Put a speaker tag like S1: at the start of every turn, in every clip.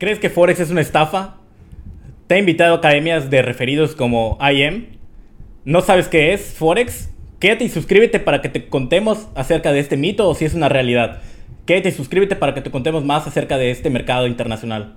S1: ¿Crees que Forex es una estafa? ¿Te ha invitado a academias de referidos como IM? ¿No sabes qué es Forex? Quédate y suscríbete para que te contemos acerca de este mito o si es una realidad. Quédate y suscríbete para que te contemos más acerca de este mercado internacional.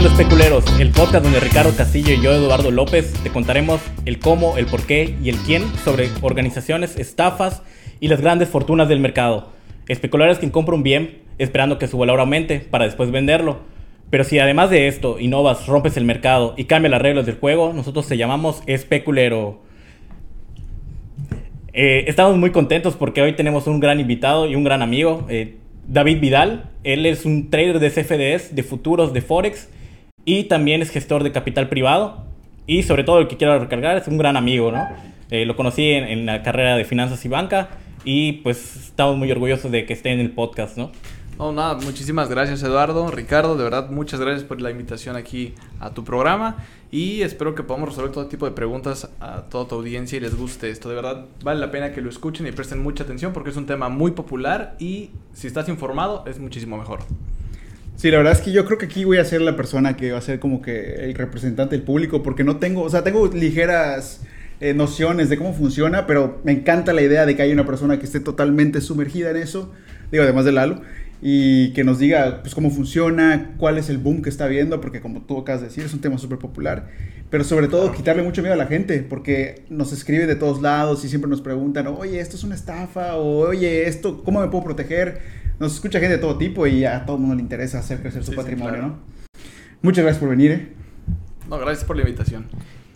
S1: Escuchando Especuleros, el podcast donde Ricardo Castillo y yo, Eduardo López, te contaremos el cómo, el por qué y el quién sobre organizaciones, estafas y las grandes fortunas del mercado. Especular es quien compra un bien esperando que su valor aumente para después venderlo. Pero si además de esto innovas, rompes el mercado y cambias las reglas del juego, nosotros te llamamos especulero. Eh, estamos muy contentos porque hoy tenemos un gran invitado y un gran amigo. Eh, David Vidal. Él es un trader de CFDs, de futuros, de Forex y también es gestor de capital privado. Y sobre todo, el que quiero recargar es un gran amigo, ¿no? Eh, lo conocí en, en, la carrera de finanzas y banca y pues estamos muy orgullosos de que esté en el podcast, ¿no?
S2: No, nada, muchísimas gracias Eduardo, Ricardo, de verdad muchas gracias por la invitación aquí a tu programa y espero que podamos resolver todo tipo de preguntas a toda tu audiencia y les guste esto. De verdad vale la pena que lo escuchen y presten mucha atención porque es un tema muy popular y si estás informado es muchísimo mejor.
S3: Sí, la verdad es que yo creo que aquí voy a ser la persona que va a ser como que el representante del público porque no tengo, o sea, tengo ligeras... Eh, nociones de cómo funciona, pero me encanta la idea de que haya una persona que esté totalmente sumergida en eso, digo, además de Lalo, y que nos diga pues cómo funciona, cuál es el boom que está viendo, porque como tú acabas de decir, es un tema súper popular, pero sobre todo quitarle mucho miedo a la gente, porque nos escribe de todos lados y siempre nos preguntan, oye, esto es una estafa, o oye, esto, ¿cómo me puedo proteger? Nos escucha gente de todo tipo y a todo el mundo le interesa hacer crecer su
S2: Sí, sí,
S3: patrimonio,
S2: claro.
S3: ¿no? Muchas gracias por venir, ¿eh?
S2: No, gracias por la invitación.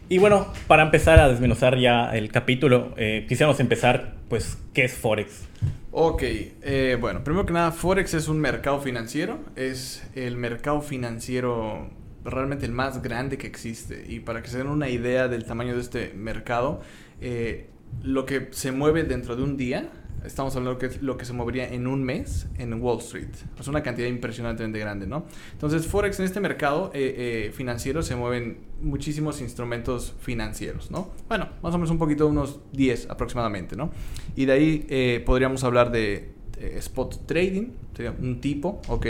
S1: Y bueno, para empezar a desmenuzar ya el capítulo, eh, quisiéramos empezar, pues, ¿qué es Forex?
S2: Ok, eh, bueno, primero que nada, Forex es un mercado financiero, es el mercado financiero realmente el más grande que existe. Y para que se den una idea del tamaño de este mercado, eh, lo que se mueve dentro de un día, estamos hablando que es lo que se movería en un mes en Wall Street. Es una cantidad impresionantemente grande, ¿no? Entonces, Forex en este mercado eh, eh, financiero se mueven muchísimos instrumentos financieros, ¿no? Bueno, más o menos un poquito, unos 10 aproximadamente, ¿no? Y de ahí eh, podríamos hablar de eh, spot trading, sería un tipo, ¿ok?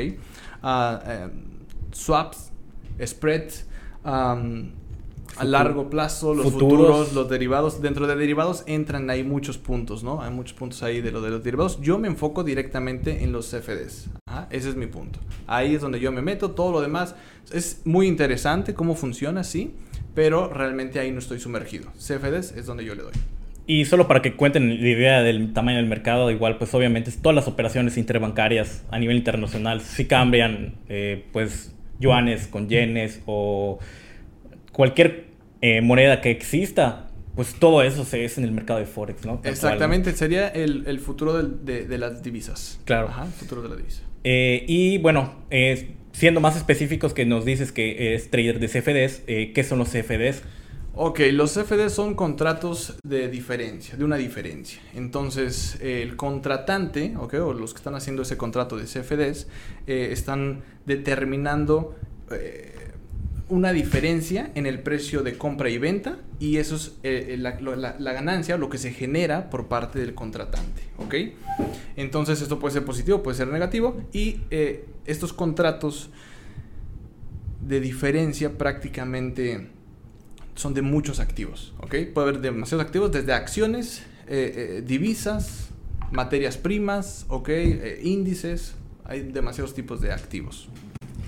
S2: Ah, swaps, spreads, um, a largo plazo, los
S1: futuros.
S2: futuros. los derivados. Dentro de derivados entran ahí muchos puntos, ¿no? Hay muchos puntos ahí de lo de los derivados. Yo me enfoco directamente en los CFDs. Ajá, ese es mi punto. Ahí es donde yo me meto. Todo lo demás es muy interesante cómo funciona, sí, pero realmente ahí no estoy sumergido. CFDs es donde yo le doy.
S1: Y solo para que cuenten la idea del tamaño del mercado, igual pues obviamente todas las operaciones interbancarias a nivel internacional sí cambian eh, pues yuanes con yenes o cualquier eh, moneda que exista, pues todo eso se es en el mercado de Forex, ¿no? Tal cual, ¿no?
S2: Exactamente, sería el, el futuro del- de, de las divisas.
S1: Claro.
S2: Ajá, el futuro de la divisa.
S1: Eh, y bueno, eh, siendo más específicos que nos dices que es trader de CFDs, ¿qué son los CFDs?
S2: Ok, los CFDs son contratos de diferencia, de una diferencia. Entonces, el contratante, ok, o los que están haciendo ese contrato de CFDs, eh, están determinando eh, una diferencia en el precio de compra y venta, y eso es eh, la, lo- la- ganancia, lo que se genera por parte del contratante, ok. Entonces, esto puede ser positivo, puede ser negativo, y eh, estos contratos de diferencia prácticamente son de muchos activos, ¿ok? Puede haber demasiados activos, desde acciones, eh, eh, divisas, materias primas, ¿ok? Eh, índices, hay demasiados tipos de activos.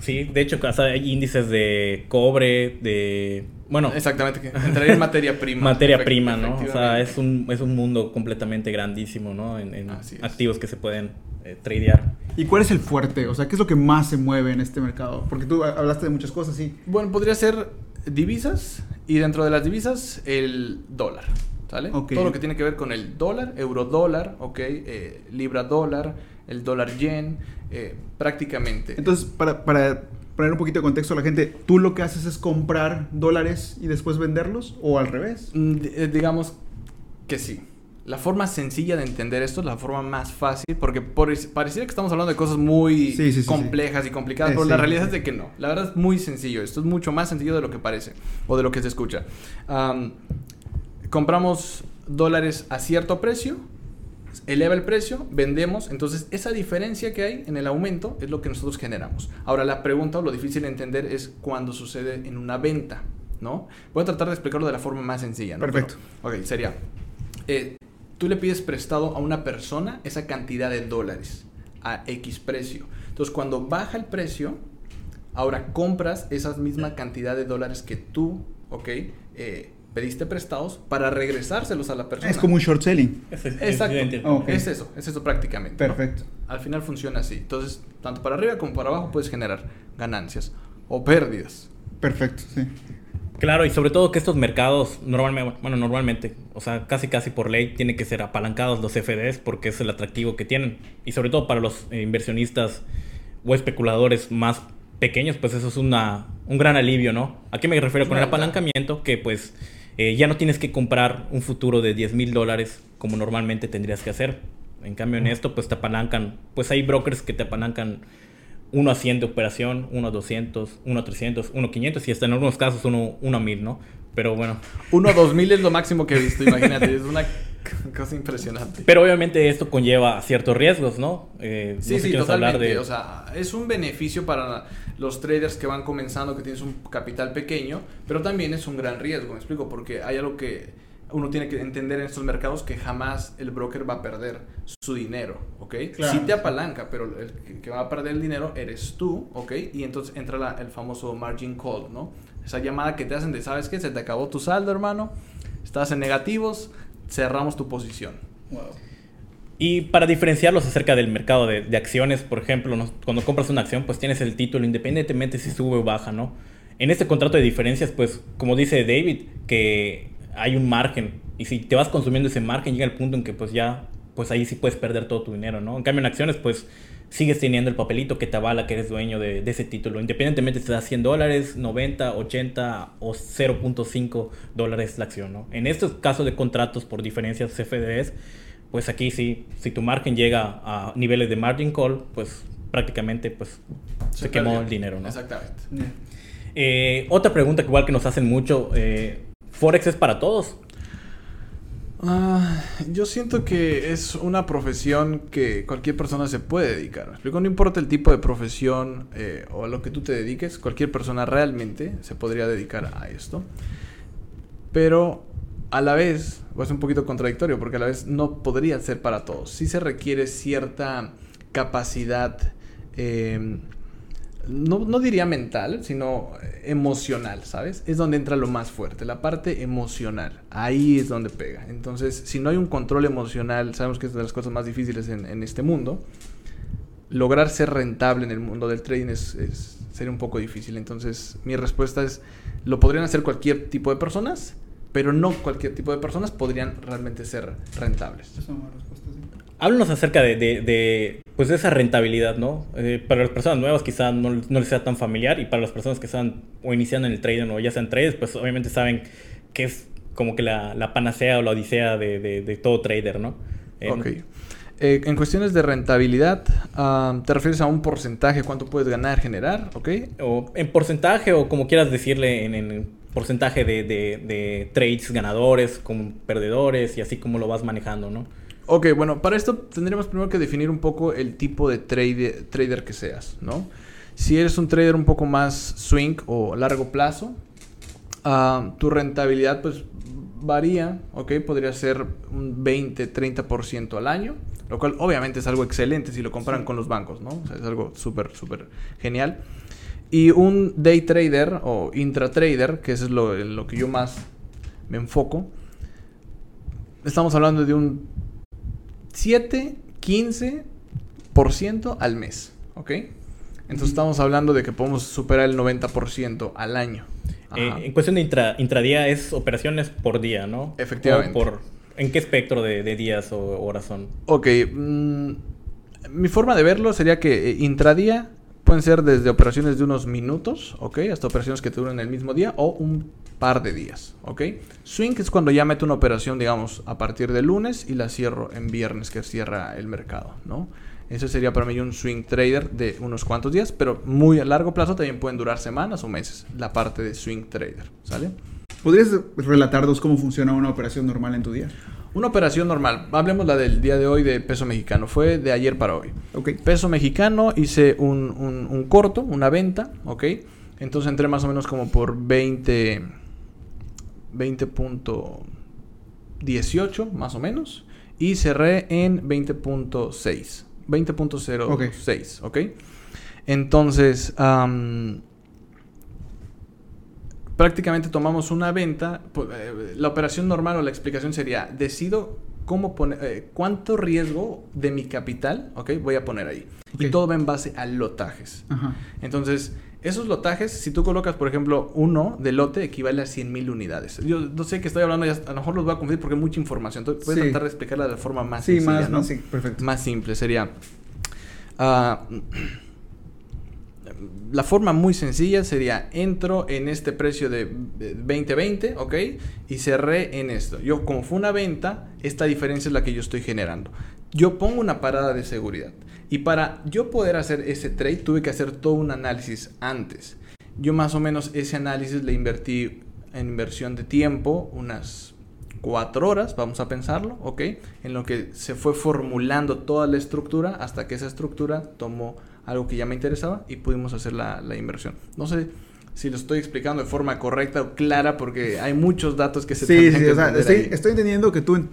S1: Sí, de hecho hay índices de cobre, de... Bueno,
S2: Exactamente, que entraría en materia prima.
S1: materia prima, ¿no? O sea, es un, es un mundo completamente grandísimo, ¿no? En, en
S2: Así es.
S1: activos que se pueden eh, tradear.
S3: ¿Y cuál es el fuerte? O sea, ¿qué es lo que más se mueve en este mercado? Porque tú hablaste de muchas cosas, sí.
S2: Bueno, podría ser divisas y dentro de las divisas el dólar, ¿sale?
S3: Ok.
S2: Todo lo que tiene que ver con el dólar, euro dólar, ¿ok? Eh, libra dólar, el dólar yen, eh, prácticamente.
S3: Entonces, para, para poner un poquito de contexto a la gente, ¿tú lo que haces es comprar dólares y después venderlos? ¿O al revés?
S2: Mm, eh, digamos que sí. La forma sencilla de entender esto es la forma más fácil, porque por, pareciera que estamos hablando de cosas muy
S3: Sí, sí, sí,
S2: complejas y complicadas,
S3: Eh,
S2: pero la realidad es de que no. La verdad es muy sencillo. Esto es mucho más sencillo de lo que parece o de lo que se escucha. Am, compramos dólares a cierto precio, eleva el precio, vendemos, entonces esa diferencia que hay en el aumento es lo que nosotros generamos. Ahora la pregunta o lo difícil de entender es cuando sucede en una venta, ¿no? Voy a tratar de explicarlo de la forma más sencilla, ¿no?
S3: Perfecto.
S2: Pero, ok, sería, eh, tú le pides prestado a una persona esa cantidad de dólares a X precio. Entonces cuando baja el precio, ahora compras esa misma cantidad de dólares que tú, ¿ok? Eh, pediste prestados para regresárselos a la persona.
S3: Es como un short selling.
S2: Exacto.
S3: Ok.
S2: Es eso, es eso prácticamente. ¿no?
S3: Perfecto.
S2: Al final funciona así. Entonces, tanto para arriba como para abajo puedes generar ganancias o pérdidas.
S3: Perfecto, sí.
S1: Claro, y sobre todo que estos mercados normalmente, bueno, normalmente, o sea, casi casi por ley, tienen que ser apalancados los FDs porque es el atractivo que tienen. Y sobre todo para los eh, inversionistas o especuladores más pequeños, pues eso es una, un gran alivio, ¿no? ¿A qué me refiero con el apalancamiento? Que pues eh, ya no tienes que comprar un futuro de 10 mil dólares como normalmente tendrías que hacer. En cambio, en esto, pues te apalancan, pues hay brokers que te apalancan uno a 100 de operación, uno a 200, uno a 300, uno a 500 y hasta en algunos casos uno, uno a 1000, ¿no? Pero bueno.
S2: Uno a 2000 es lo máximo que he visto, imagínate. es una cosa impresionante.
S1: Pero obviamente esto conlleva ciertos riesgos, ¿no? Eh, no
S2: Sí,
S1: sé
S2: sí, totalmente.
S1: hablar de...
S2: O sea, es un beneficio para los traders que van comenzando, que tienes un capital pequeño, pero también es un gran riesgo, me explico, porque hay algo que uno tiene que entender en estos mercados que jamás el broker va a perder su dinero, ¿ok?
S3: Claro.
S2: Sí te apalanca, pero el que- va a perder el dinero eres tú, ¿ok? Y entonces entra la- el famoso margin call, ¿no? Esa llamada que te hacen de, ¿sabes qué? Se te acabó tu saldo, hermano, estás en negativos, cerramos tu posición.
S1: Y para diferenciarlos acerca del mercado de, de acciones, por ejemplo, cuando compras una acción, pues tienes el título independientemente si sube o baja, ¿no? En este contrato de diferencias, pues, como dice David, que hay un margen. Y si te vas consumiendo ese margen, llega el punto en que pues ya, pues ahí sí puedes perder todo tu dinero, ¿no? En cambio, en acciones, pues, sigues teniendo el papelito que te avala que eres dueño de, ese título. Independientemente si te da 100 dólares, 90, 80 o 0.5 dólares la acción, ¿no? En estos casos de contratos por diferencias CFDs, pues aquí sí, si tu margen llega a niveles de margin call, pues prácticamente pues se, quemó
S2: perdió.
S1: el dinero, ¿no?
S2: Exactamente.
S1: Eh, otra pregunta que igual que nos hacen mucho, eh, ¿Forex es para todos?
S2: Ah, yo siento que es una profesión que cualquier persona se puede dedicar. ¿me explico? No importa el tipo de profesión eh, o a lo que tú te dediques, cualquier persona realmente se podría dedicar a esto. Pero a la vez, o es un poquito contradictorio, porque a la vez no podría ser para todos. Sí se requiere cierta capacidad, eh, no, no diría mental, sino emocional, ¿sabes? Es donde entra lo más fuerte, la parte emocional. Ahí es donde pega. Entonces, si no hay un control emocional, sabemos que es de las cosas más difíciles en, en este mundo. Lograr ser rentable en el mundo del trading es, es- sería un poco difícil. Entonces, mi respuesta es, lo podrían hacer cualquier tipo de personas, pero no cualquier tipo de personas podrían realmente ser rentables.
S3: Esa es una respuesta, sí.
S1: Háblanos acerca de, de- de, pues de esa rentabilidad, ¿no? Eh, para las personas nuevas quizá no, no les sea tan familiar y para las personas que están o iniciando en el trading o ya sean traders, pues obviamente saben que es como que la, la panacea o la odisea de, de- de todo trader, ¿no? Eh,
S2: Ok. Eh, en cuestiones de rentabilidad, ah, ¿te refieres a un porcentaje? ¿Cuánto puedes ganar, generar? ¿Ok?
S1: O en porcentaje o como quieras decirle en, en porcentaje de, de- de trades ganadores, como perdedores y así como lo vas manejando, ¿no?
S2: Ok, bueno, para esto tendríamos primero que definir un poco el tipo de trade- trader que seas, ¿no? Si eres un trader un poco más swing o largo plazo, ah, tu rentabilidad pues varía, ¿ok? Podría ser un 20-30% al año, lo cual obviamente es algo excelente si lo comparan con los bancos, ¿no? O sea, es algo súper, súper genial. Y un day trader o intratrader, que eso es lo, en lo que yo más me enfoco, estamos hablando de un 7, 15% al mes, ¿ok? Entonces estamos hablando de que podemos superar el 90% al año.
S1: Eh, en cuestión de intra- intradía es operaciones por día, ¿no?
S2: Efectivamente.
S1: O por, ¿En qué espectro de, de días o horas son?
S2: Ok, mm, mi forma de verlo sería que eh, intradía Pueden ser desde operaciones de unos minutos, ¿ok? Hasta operaciones que te duran el mismo día o un par de días, ¿ok? Swing es cuando ya meto una operación, digamos, a partir de lunes y la cierro en viernes que cierra el mercado, ¿no? Eso sería para mí un swing trader de unos cuantos días, pero muy a largo plazo también pueden durar semanas o meses, la parte de swing trader, ¿sale?
S3: ¿Podrías relatarnos cómo funciona una operación normal en tu día?
S2: Una operación normal, hablemos la del día de hoy de peso mexicano, fue de ayer para hoy.
S3: Ok.
S2: Peso mexicano, hice un, un- un corto, una venta, ¿ok? Entonces entré más o menos como por 20, 20.18 más o menos y cerré en 20.6, 20.06, ¿ok? Entonces, prácticamente tomamos una venta. pu- eh, La operación normal o la explicación sería, decido cómo poner, eh, cuánto riesgo de mi capital, ¿ok? Voy a poner ahí. Y todo va en base a lotajes.
S3: Ajá.
S2: Entonces, esos lotajes, si tú colocas, por ejemplo, uno de lote, equivale a 100 mil unidades. Yo no sé que estoy hablando, ya, a lo mejor los voy a confundir porque hay mucha información. Entonces,
S3: Sí.
S2: tratar de explicarla de forma más
S3: Sí,
S2: sencilla,
S3: más,
S2: ¿no?
S3: más, sí, perfecto.
S2: Más simple sería. ah, la forma muy sencilla sería: entro en este precio de de 2020, ¿ok? Y cerré en esto. Yo, como fue una venta, esta diferencia es la que yo estoy generando. Yo pongo una parada de seguridad. Y para yo poder hacer ese trade, tuve que hacer todo un análisis antes. Yo, más o menos, ese análisis le invertí en inversión de tiempo, unas cuatro horas, vamos a pensarlo, ¿ok? En lo que se fue formulando toda la estructura hasta que esa estructura tomó algo que ya me interesaba y pudimos hacer la, la inversión. No sé si lo estoy explicando de forma correcta o clara porque hay muchos datos que se
S3: Sí,
S2: tendrían
S3: sí,
S2: que
S3: o sea,
S2: entender
S3: estoy,
S2: ahí.
S3: estoy entendiendo que tú eh,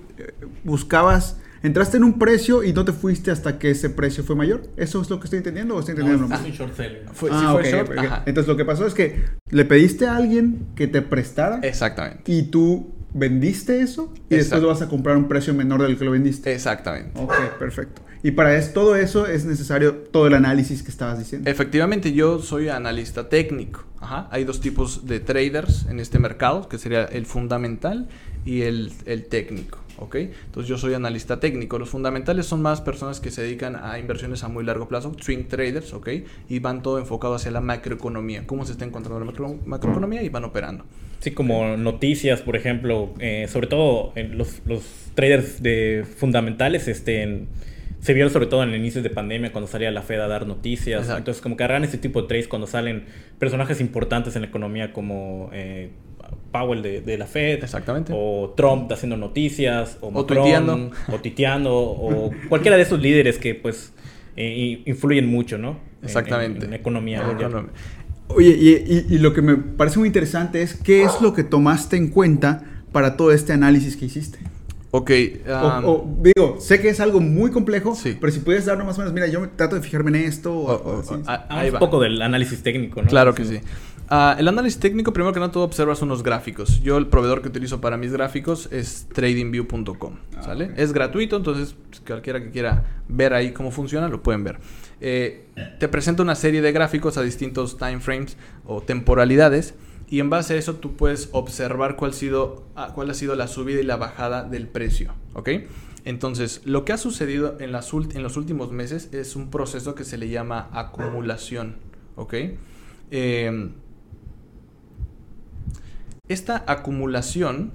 S3: buscabas, entraste en un precio y no te fuiste hasta que ese precio fue mayor. ¿Eso es lo que estoy entendiendo o estoy entendiendo
S1: No, es un short seller.
S2: Fue, sí
S3: Ah,
S2: fue
S3: ok,
S2: short,
S3: ok.
S2: ajá.
S3: Entonces lo que pasó es que le pediste a alguien que te prestara
S2: Exactamente.
S3: y tú vendiste eso y después lo vas a comprar a un precio menor del que lo vendiste.
S2: Exactamente.
S3: Ok, perfecto. Y para es, todo eso es necesario todo el análisis que estabas diciendo.
S2: Efectivamente, yo soy analista técnico. Ajá. Hay dos tipos de traders en este mercado, que sería el fundamental y el, el técnico. ¿ok? Entonces yo soy analista técnico. Los fundamentales son más personas que se dedican a inversiones a muy largo plazo, swing traders, ¿ok? Y van todo enfocado hacia la macroeconomía, cómo se está encontrando la macro- macroeconomía y van operando.
S1: Sí, como noticias, por ejemplo, eh, sobre todo en los, los traders de fundamentales, este, en- se vieron sobre todo en el inicio de pandemia cuando salía la Fed a dar noticias.
S2: Exacto.
S1: Entonces, como que agarran ese tipo de trades cuando salen personajes importantes en la economía como eh, Powell de, de la Fed,
S2: Exactamente.
S1: o Trump haciendo noticias, o,
S2: O
S1: Macron,
S2: tuiteando.
S1: o titeando, o cualquiera de esos líderes que pues eh, influyen mucho, ¿no? En- en-
S2: Exactamente.
S1: En, la economía.
S2: En
S1: mundial.
S3: Oye, y, y- y lo que me parece muy interesante es qué es lo que tomaste en cuenta para todo este análisis que hiciste.
S2: Ok. Um,
S3: o, digo, sé que es algo muy complejo,
S2: Sí.
S3: pero si pudieras darnos más o menos, mira, yo me trato de fijarme en esto. o-
S2: o-
S3: o
S2: o-
S3: así.
S2: ah,
S1: Ah,
S2: ahí
S1: un
S2: va.
S1: poco del análisis técnico, ¿no?
S2: Claro que sí. Ah, el análisis técnico, primero que nada, tú observas unos gráficos. Yo el proveedor que utilizo para mis gráficos es tradingview.com, ¿sale?
S3: ok.
S2: Es gratuito, entonces pues, cualquiera que quiera ver ahí cómo funciona, lo pueden ver. Eh, te presenta una serie de gráficos a distintos time frames o temporalidades y en base a eso tú puedes observar cuál ha sido, cuál ha sido la subida y la bajada del precio, ¿ok? Entonces, lo que ha sucedido en, los últimos meses es un proceso que se le llama acumulación, ¿ok? Eh, esta acumulación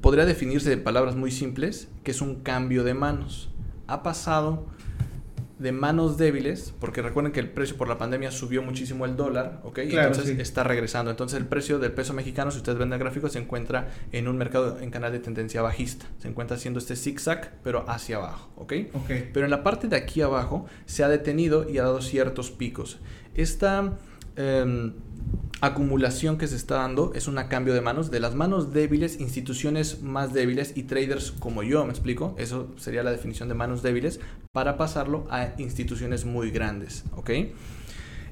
S2: podría definirse de palabras muy simples, que es un cambio de manos. Ha pasado de manos débiles, porque recuerden que el precio por la pandemia subió muchísimo el dólar, ¿ok? Y
S3: Claro,
S2: entonces
S3: sí.
S2: está regresando. Entonces el precio del peso mexicano, si ustedes ven el gráfico, se encuentra en un mercado en canal de tendencia bajista. Se encuentra haciendo este zigzag, pero hacia abajo, ¿ok?
S3: Ok.
S2: Pero en la parte de aquí abajo se ha detenido y ha dado ciertos picos. Esta em, acumulación que se está dando es un cambio de manos de las manos débiles, instituciones más débiles y traders como yo, me explico. Eso sería la definición de manos débiles para pasarlo a instituciones muy grandes, ¿ok?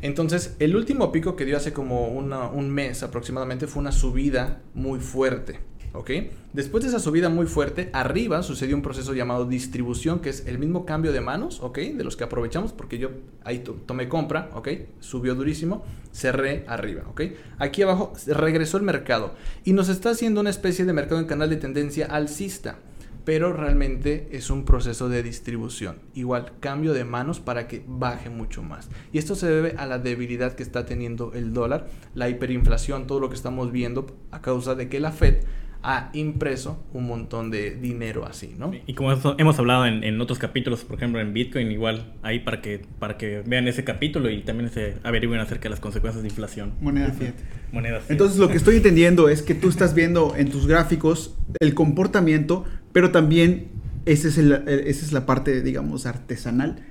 S2: Entonces, el último pico que dio hace como un mes aproximadamente fue una subida muy fuerte. ¿Ok? Después de esa subida muy fuerte, arriba sucedió un proceso llamado distribución, que es el mismo cambio de manos, ¿ok? De los que aprovechamos, porque yo ahí to- tomé compra, ¿ok? Subió durísimo, cerré arriba, ¿ok? Aquí abajo regresó el mercado y nos está haciendo una especie de mercado en canal de tendencia alcista. pero realmente es un proceso de distribución. Igual, cambio de manos para que baje mucho más. Y esto se debe a la debilidad que está teniendo el dólar, la hiperinflación, todo lo que estamos viendo a causa de que la Fed ha impreso un montón de dinero así, ¿no?
S1: Y como hemos hablado en, otros capítulos, por ejemplo en Bitcoin, igual ahí para que, para que vean ese capítulo y también se averigüen acerca de las consecuencias de inflación.
S3: Moneda fiat.
S1: Moneda fiat.
S3: Entonces lo que estoy entendiendo es que tú estás viendo en tus gráficos el comportamiento, pero también esa es, esa es la parte, digamos, artesanal.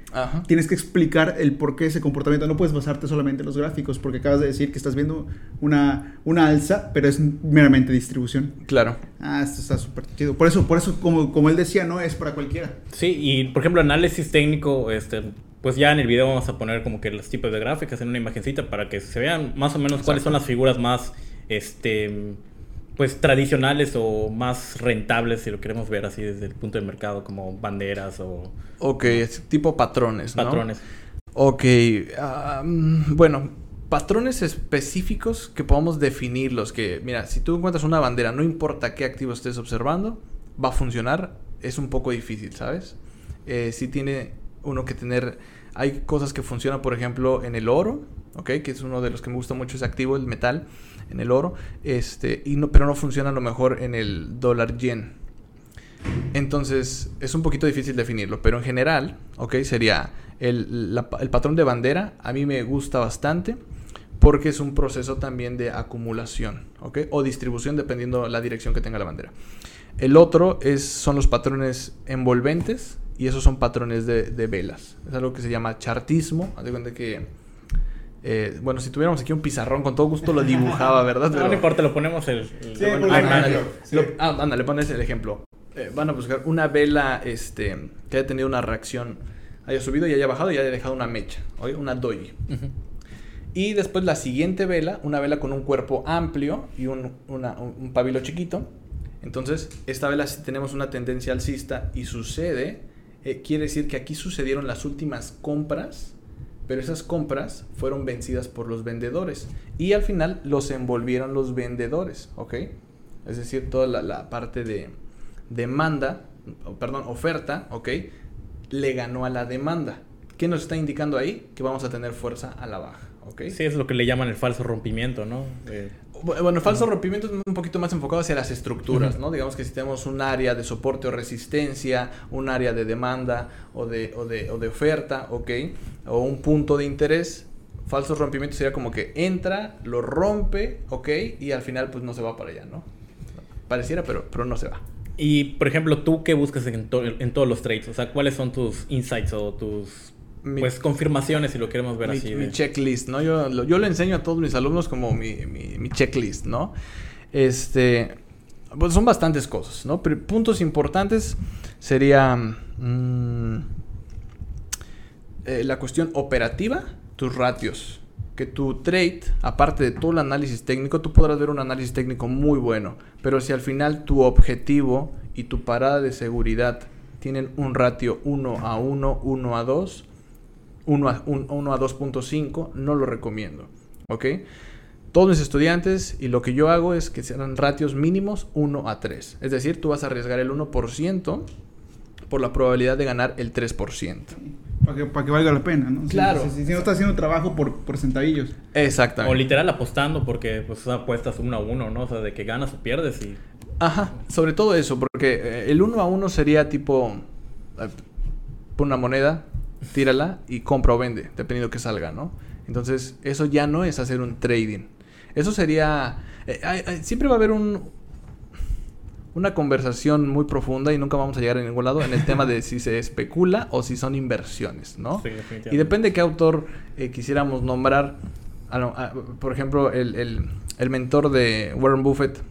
S3: Tienes que explicar el por qué ese comportamiento. No puedes basarte solamente en los gráficos, porque acabas de decir que estás viendo una, una alza, pero es meramente distribución.
S2: Claro.
S3: Ah, esto está súper chido. Por eso, por eso como, como él decía, no es para cualquiera.
S1: Sí, y por ejemplo, análisis técnico, este, pues ya en el video vamos a poner como que los tipos de gráficas en una imagencita para que se vean más o menos cuáles son las figuras más, este pues tradicionales o más rentables, si lo queremos ver así desde el punto de mercado, como banderas o...
S2: Ok, tipo patrones,
S1: ¿no? Patrones.
S2: Ok, bueno, patrones específicos que podamos definirlos, que mira, si tú encuentras una bandera, no importa qué activo estés observando, va a funcionar, es un poco difícil, ¿sabes? Eh, si tiene uno que tener, hay cosas que funcionan, por ejemplo, en el oro, ¿ok? Que es uno de los que me gusta mucho ese activo, el metal en el oro, este, y no, pero no funciona a lo mejor en el dólar yen. Entonces es un poquito difícil definirlo, pero en general, ok, sería el, patrón de bandera, a mí me gusta bastante porque es un proceso también de acumulación, ¿ok? O distribución dependiendo la dirección que tenga la bandera. El otro es, son los patrones envolventes y esos son patrones de, de velas. Es algo que se llama chartismo. Haz de cuenta que eh, bueno, si tuviéramos aquí un pizarrón, con todo gusto lo dibujaba, ¿verdad?
S1: No, no importa, lo ponemos el.
S3: sí, ándale,
S2: ah, ándale, pones el ejemplo. Eh, van a buscar una vela este, que haya tenido una reacción, haya subido y haya bajado y haya dejado una mecha, ¿oye? una doji. Y después la siguiente vela, una vela con un cuerpo amplio y un, un pabilo chiquito. Entonces, esta vela, si tenemos una tendencia alcista y sucede, eh, quiere decir que aquí sucedieron las últimas compras pero esas compras fueron vencidas por los vendedores y al final los envolvieron los vendedores, ¿ok? Es decir, toda la, parte de demanda, perdón, oferta, ¿ok? Le ganó a la demanda. ¿Qué nos está indicando ahí? Que vamos a tener fuerza a la baja, ¿ok?
S1: Sí, es lo que le llaman el falso rompimiento, ¿no?
S2: Bueno, el falso rompimiento es un poquito más enfocado hacia las estructuras, ¿no? Digamos que si tenemos un área de soporte o resistencia, un área de demanda o de, o de, o de oferta, ¿ok? O un punto de interés, falso rompimiento sería como que entra, lo rompe, ¿ok? Y al final pues no se va para allá, ¿no? Pareciera, pero, pero no se va.
S1: Y, por ejemplo, ¿tú qué buscas en, en todos los trades? O sea, ¿cuáles son tus insights o tus pues confirmaciones si lo queremos ver así.
S2: Mi checklist, ¿no? Yo lo, yo le enseño a todos mis alumnos como mi, mi, checklist, ¿no? Este, pues son bastantes cosas, ¿no? Pero puntos importantes sería mm, eh, la cuestión operativa, tus ratios. Que tu trade, aparte de todo el análisis técnico, tú podrás ver un análisis técnico muy bueno. Pero si al final tu objetivo y tu parada de seguridad tienen un ratio 1 a 1, 1 a 2, 1 a, 1 a 2.5, no lo recomiendo. ¿Ok? Todos mis estudiantes y lo que yo hago es que sean ratios mínimos 1 a 3. Es decir, tú vas a arriesgar el 1% por la probabilidad de ganar el 3%.
S3: Para que, para que valga la pena, ¿no?
S2: Claro.
S3: Si, no estás haciendo trabajo por, por centavillos.
S2: Exactamente.
S1: O literal apostando porque pues apuestas 1 a 1, ¿no? O sea, de que ganas o pierdes y...
S2: Ajá, sobre todo eso, porque eh, el 1 a 1 sería tipo... Eh, por una moneda, tírala y compra o vende, dependiendo que salga, ¿no? Entonces, eso ya no es hacer un trading. Eso sería... Eh, siempre va a haber un, una conversación muy profunda y nunca vamos a llegar a ningún lado en el tema de si se especula o si son inversiones, ¿no? y depende de qué autor eh, quisiéramos nombrar. por ejemplo, el, el, el, mentor de Warren Buffett,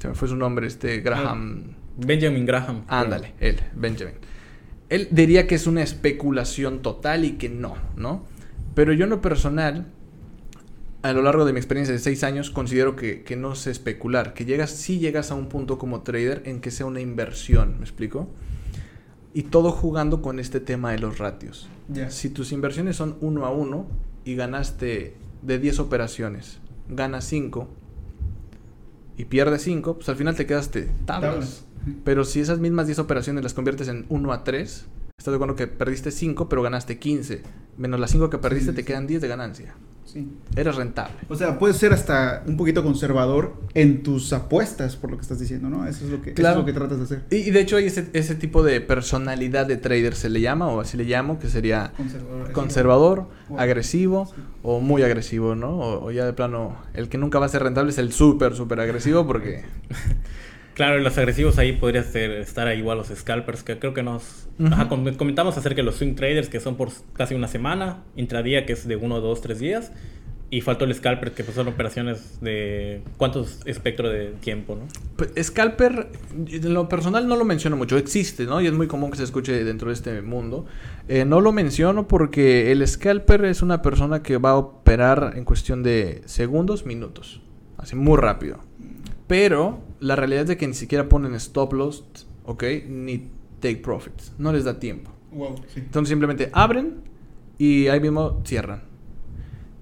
S2: se me fue su nombre, este Graham.
S1: Benjamin Graham.
S2: Ándale, él, Benjamin. Él diría que es una especulación total y que no, ¿no? Pero yo en lo personal, a lo largo de mi experiencia de seis años, considero que, no es especular, que llegas, sí llegas a un punto como trader en que sea una inversión, ¿me explico? Y todo jugando con este tema de los ratios. Si tus inversiones son uno a uno y ganaste de 10 operaciones, ganas 5 y pierdes 5, pues al final te quedaste tablas. Pero si esas mismas 10 operaciones las conviertes en 1 a 3, estás de acuerdo que perdiste 5, pero ganaste 15. Menos las 5 que perdiste,
S3: Sí,
S2: te
S3: sí.
S2: quedan 10 de ganancia.
S3: Sí.
S2: Eres rentable.
S3: O sea, puedes ser hasta un poquito conservador en tus apuestas, por lo que estás diciendo, ¿no? Eso es lo que, eso es lo que tratas de hacer.
S2: Y, y de hecho hay ese, ese tipo de personalidad de trader se le llama, o así le llamo, que sería
S3: Conservador.
S2: conservador,
S3: O-
S2: agresivo
S3: sí.
S2: o muy agresivo, ¿no? O, o ya de plano, el que nunca va a ser rentable es el súper, súper agresivo porque...
S1: Claro, los agresivos ahí podría ser estar ahí igual los scalpers, que creo que nos... Ajá, comentamos acerca de los swing traders, que son por casi una semana, intradía, que es de uno, dos, tres días, y faltó el scalper, que pues son operaciones de... ¿Cuántos espectro de tiempo, no?
S2: Pues, Scalper, en lo personal no lo menciono mucho, existe, ¿no? Y es muy común que se escuche dentro de este mundo. Eh, no lo menciono porque el Scalper es una persona que va a operar en cuestión de segundos, minutos. Así muy rápido. Pero la realidad es de que ni siquiera ponen stop loss, ¿ok? Ni take profits. No les da tiempo.
S3: Wow, sí.
S2: Entonces simplemente abren y ahí mismo cierran.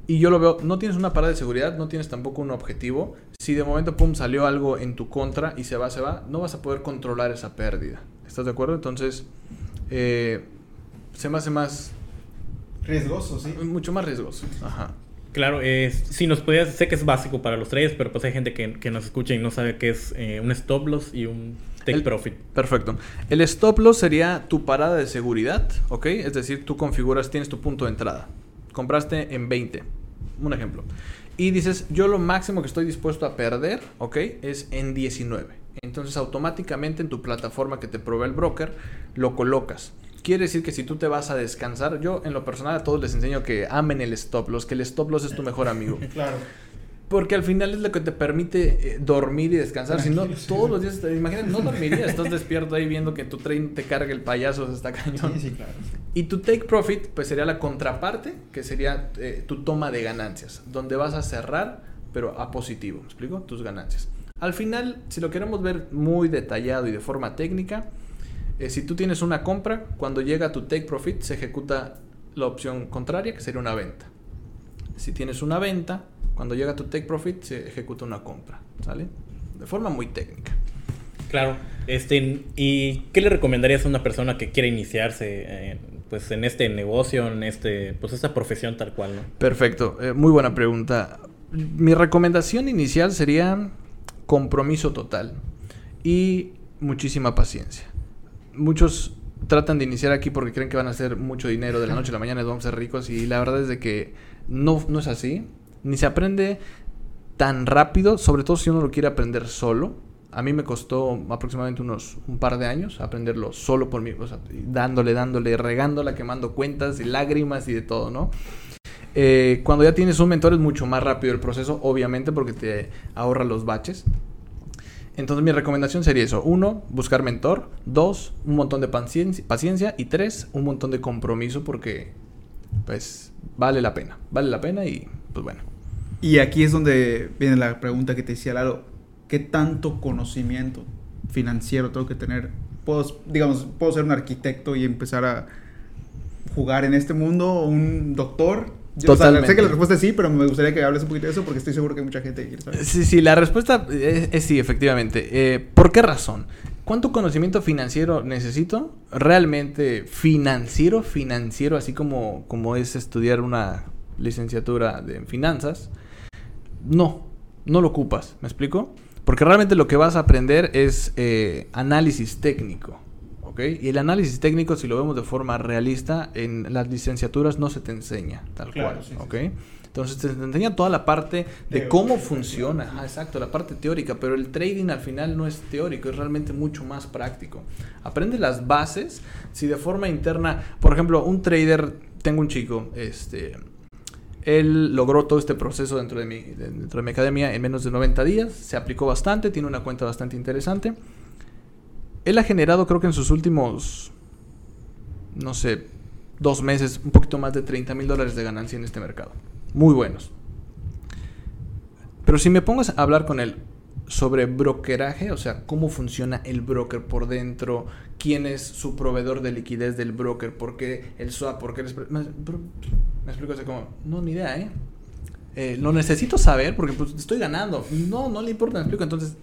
S2: Y yo lo veo, no tienes una parada de seguridad, no tienes tampoco un objetivo. Si de momento, pum, salió algo en tu contra y se va, se va, no vas a poder controlar esa pérdida. ¿Estás de acuerdo? Entonces, eh, se me hace más,
S3: Riesgoso, sí.
S2: mucho más riesgoso. Ajá.
S1: Claro, eh, si nos podías, sé que es básico para los traders, pero pues hay gente que, que nos escucha y no sabe qué es eh, un stop loss y un take
S2: El-
S1: profit.
S2: Perfecto. El stop loss sería tu parada de seguridad, ¿ok? Es decir, tú configuras, tienes tu punto de entrada. Compraste en 20, un ejemplo. Y dices, yo lo máximo que estoy dispuesto a perder, ¿ok? Es en 19. Entonces automáticamente en tu plataforma que te provee el broker, lo colocas. Quiere decir que si tú te vas a descansar, yo en lo personal a todos les enseño que amen el stop loss, que el stop loss es tu mejor amigo.
S3: Claro.
S2: Porque al final es lo que te permite eh, dormir y descansar. Si no,
S3: Tranquilo, sí.
S2: todos los días, te, imagínate, no dormirías. Estás despierto ahí viendo que tu tren te carga el payaso, se está cañón.
S3: Sí, sí, claro.
S2: Y tu take profit, pues sería la contraparte, que sería eh, tu toma de ganancias, donde vas a cerrar, pero a positivo, ¿me explico? Tus ganancias. Al final, si lo queremos ver muy detallado y de forma técnica, eh, si tú tienes una compra, cuando llega tu take profit, se ejecuta la opción contraria, que sería una venta. Si tienes una venta, cuando llega tu take profit, se ejecuta una compra, ¿sale? De forma muy técnica.
S1: Claro. Este, ¿Y qué le recomendarías a una persona que quiere iniciarse eh, pues, en este negocio, en este, pues, esta profesión tal cual? ¿no?
S2: Perfecto, eh, muy buena pregunta. Mi recomendación inicial sería compromiso total y muchísima paciencia. Muchos tratan de iniciar aquí porque creen que van a hacer mucho dinero de la noche a la mañana y vamos a ser ricos y la verdad es de que no, no es así. Ni se aprende tan rápido, sobre todo si uno lo quiere aprender solo. A mí me costó aproximadamente unos un par de años aprenderlo solo por mí, o sea, dándole, dándole, regándola, quemando cuentas y lágrimas y de todo, ¿no? Eh, cuando ya tienes un mentor es mucho más rápido el proceso, obviamente, porque te ahorra los baches. Entonces mi recomendación sería eso. Uno, buscar mentor. Dos, un montón de paciencia. paciencia. Y tres, un montón de compromiso porque, pues, vale la pena. Vale la pena y, pues bueno.
S3: Y aquí es donde viene la pregunta que te decía Lalo. ¿Qué tanto conocimiento financiero tengo que tener? Puedo, digamos, puedo ser un arquitecto y empezar a jugar en este mundo, un doctor. Yo, o sea,
S2: Totalmente.
S3: sé que la respuesta es sí, pero me gustaría que hables un poquito de eso porque estoy seguro que hay mucha gente que quiere saber.
S2: Sí, sí, la respuesta es, es sí, efectivamente. Eh, ¿Por qué razón? ¿Cuánto conocimiento financiero necesito? Realmente financiero, financiero, así como, como es estudiar una licenciatura de en finanzas. No, no lo ocupas, ¿me explico? Porque realmente lo que vas a aprender es eh, análisis técnico, ¿ok? Y el análisis técnico, si lo vemos de forma realista, en las licenciaturas no se te enseña tal
S3: Claro,
S2: cual,
S3: sí, sí,
S2: ¿ok?
S3: sí.
S2: Entonces te, enseña toda la parte de cómo
S3: sí,
S2: funciona,
S3: sí.
S2: Ajá, exacto, la parte teórica, pero el trading al final no es teórico, es realmente mucho más práctico. Aprende las bases, si de forma interna, por ejemplo, un trader, tengo un chico, este, él logró todo este proceso dentro de, mi, de- dentro de mi academia en menos de 90 días, se aplicó bastante, tiene una cuenta bastante interesante. Él ha generado, creo que en sus últimos, no sé, dos meses, un poquito más de 30 mil dólares de ganancia en este mercado. Muy buenos. Pero si me pongo a hablar con él sobre brokeraje, o sea, cómo funciona el broker por dentro, quién es su proveedor de liquidez del broker, por qué el swap, por qué el me, explico así como, no, ni idea, ¿eh? Eh, lo necesito saber porque pues estoy ganando. No, no le importa, me explico. Entonces,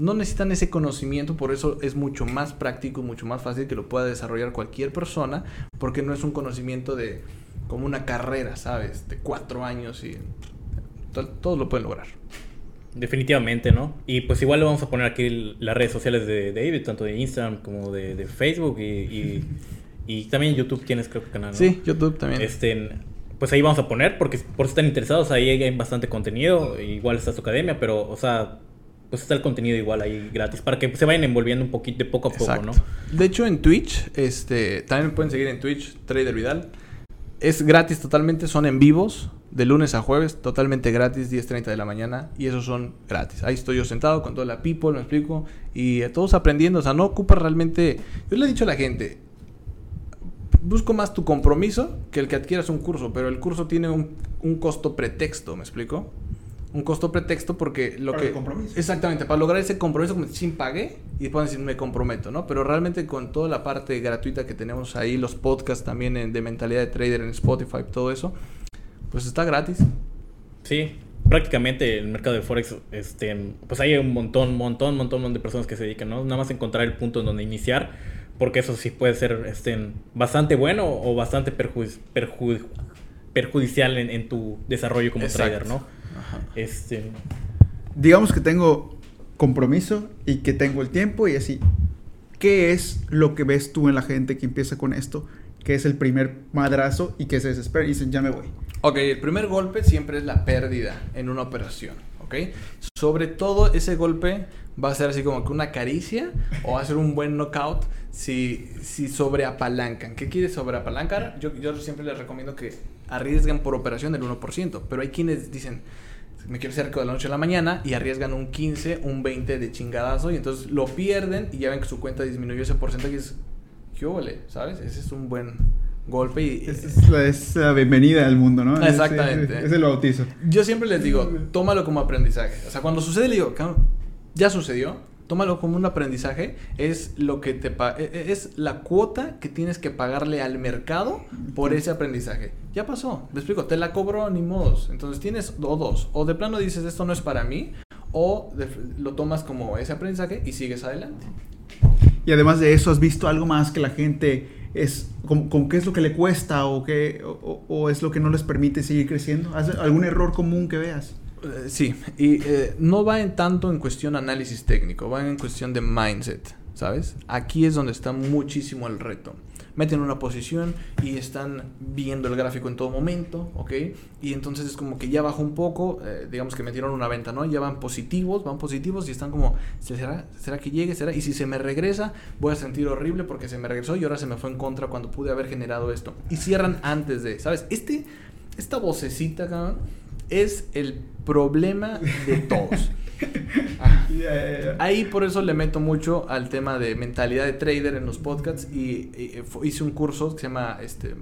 S2: no necesitan ese conocimiento, por eso es mucho más práctico, mucho más fácil que lo pueda desarrollar cualquier persona, porque no es un conocimiento de como una carrera, ¿sabes? De cuatro años y todos lo pueden lograr.
S1: Definitivamente, ¿no? Y pues igual le vamos a poner aquí las redes sociales de David, tanto de Instagram como de, Facebook y, y, también YouTube tienes creo que canal, ¿no?
S2: Sí, YouTube también.
S1: Este, pues ahí vamos a poner, porque por si están interesados, ahí hay bastante contenido, igual está su academia, pero, o sea, pues está el contenido igual ahí gratis para que se vayan envolviendo un poquito de poco a poco, ¿no?
S2: De hecho, en Twitch, este, también me pueden seguir en Twitch, Trader Vidal. Es gratis totalmente, son en vivos, de lunes a jueves, totalmente gratis, 10.30 de la mañana, y esos son gratis. Ahí estoy yo sentado con toda la people, me explico, y todos aprendiendo, o sea, no ocupa realmente... Yo le he dicho a la gente, busco más tu compromiso que el que adquieras un curso, pero el curso tiene un, un costo pretexto, ¿me explico? Un costo pretexto porque lo
S3: para
S2: que...
S3: El compromiso.
S2: Exactamente, para lograr ese compromiso como sin pagué y pueden decir me comprometo, ¿no? Pero realmente con toda la parte gratuita que tenemos ahí, los podcasts también de mentalidad de trader en Spotify, todo eso, pues está gratis.
S1: Sí, prácticamente el mercado de Forex, este, pues hay un montón, montón, montón de personas que se dedican, ¿no? Nada más encontrar el punto en donde iniciar, porque eso sí puede ser este, bastante bueno o bastante perjudicial en, tu desarrollo como trader, ¿no? Este...
S3: Digamos que tengo compromiso y que tengo el tiempo y así. ¿Qué es lo que ves tú en la gente que empieza con esto? Que es el primer madrazo y que se desespera y dicen, ya me voy.
S2: Ok, el primer golpe siempre es la pérdida en una operación. ¿ok? Sobre todo ese golpe va a ser así como que una caricia o va a ser un buen knockout si, si sobreapalancan. ¿Qué quiere sobreapalancar? Yo, yo siempre les recomiendo que arriesguen por operación el 1%, pero hay quienes dicen, me quiero hacer de la noche a la mañana y arriesgan un 15, un 20 de chingadazo y entonces lo pierden y ya ven que su cuenta disminuyó ese porcentaje y es, ¿qué ¿Sabes? Ese es un buen golpe y...
S3: Es la, bienvenida al mundo, ¿no?
S2: Exactamente.
S3: Es, el bautizo.
S2: Yo siempre les digo, tómalo como aprendizaje. O sea, cuando sucede le digo, ya sucedió, tómalo como un aprendizaje, es lo que te e, e, es la cuota que tienes que pagarle al mercado por ese aprendizaje. Ya pasó, me explico, te la cobró ni modos. Entonces tienes o dos, o de plano dices esto no es para mí, o lo tomas como ese aprendizaje y sigues adelante.
S3: Y además de eso, ¿has visto algo más que la gente es con, qué es lo que le cuesta o qué o, es lo que no les permite seguir creciendo? algún error común que veas?
S2: Eh, sí, y eh, no va en tanto en cuestión análisis técnico, va en cuestión de mindset, ¿sabes? Aquí es donde está muchísimo el reto. Meten una posición y están viendo el gráfico en todo momento, ¿ok? Y entonces es como que ya bajó un poco, eh, digamos que metieron una venta, ¿no? Ya van positivos, van positivos y están como, ¿será, ¿será que llegue? ¿Será? Y si se me regresa, voy a sentir horrible porque se me regresó y ahora se me fue en contra cuando pude haber generado esto. Y cierran antes de, ¿sabes? Este, esta vocecita, cabrón es el problema de todos. Ahí por eso le meto mucho al tema de mentalidad de trader en los podcasts y, hice un curso que se llama este,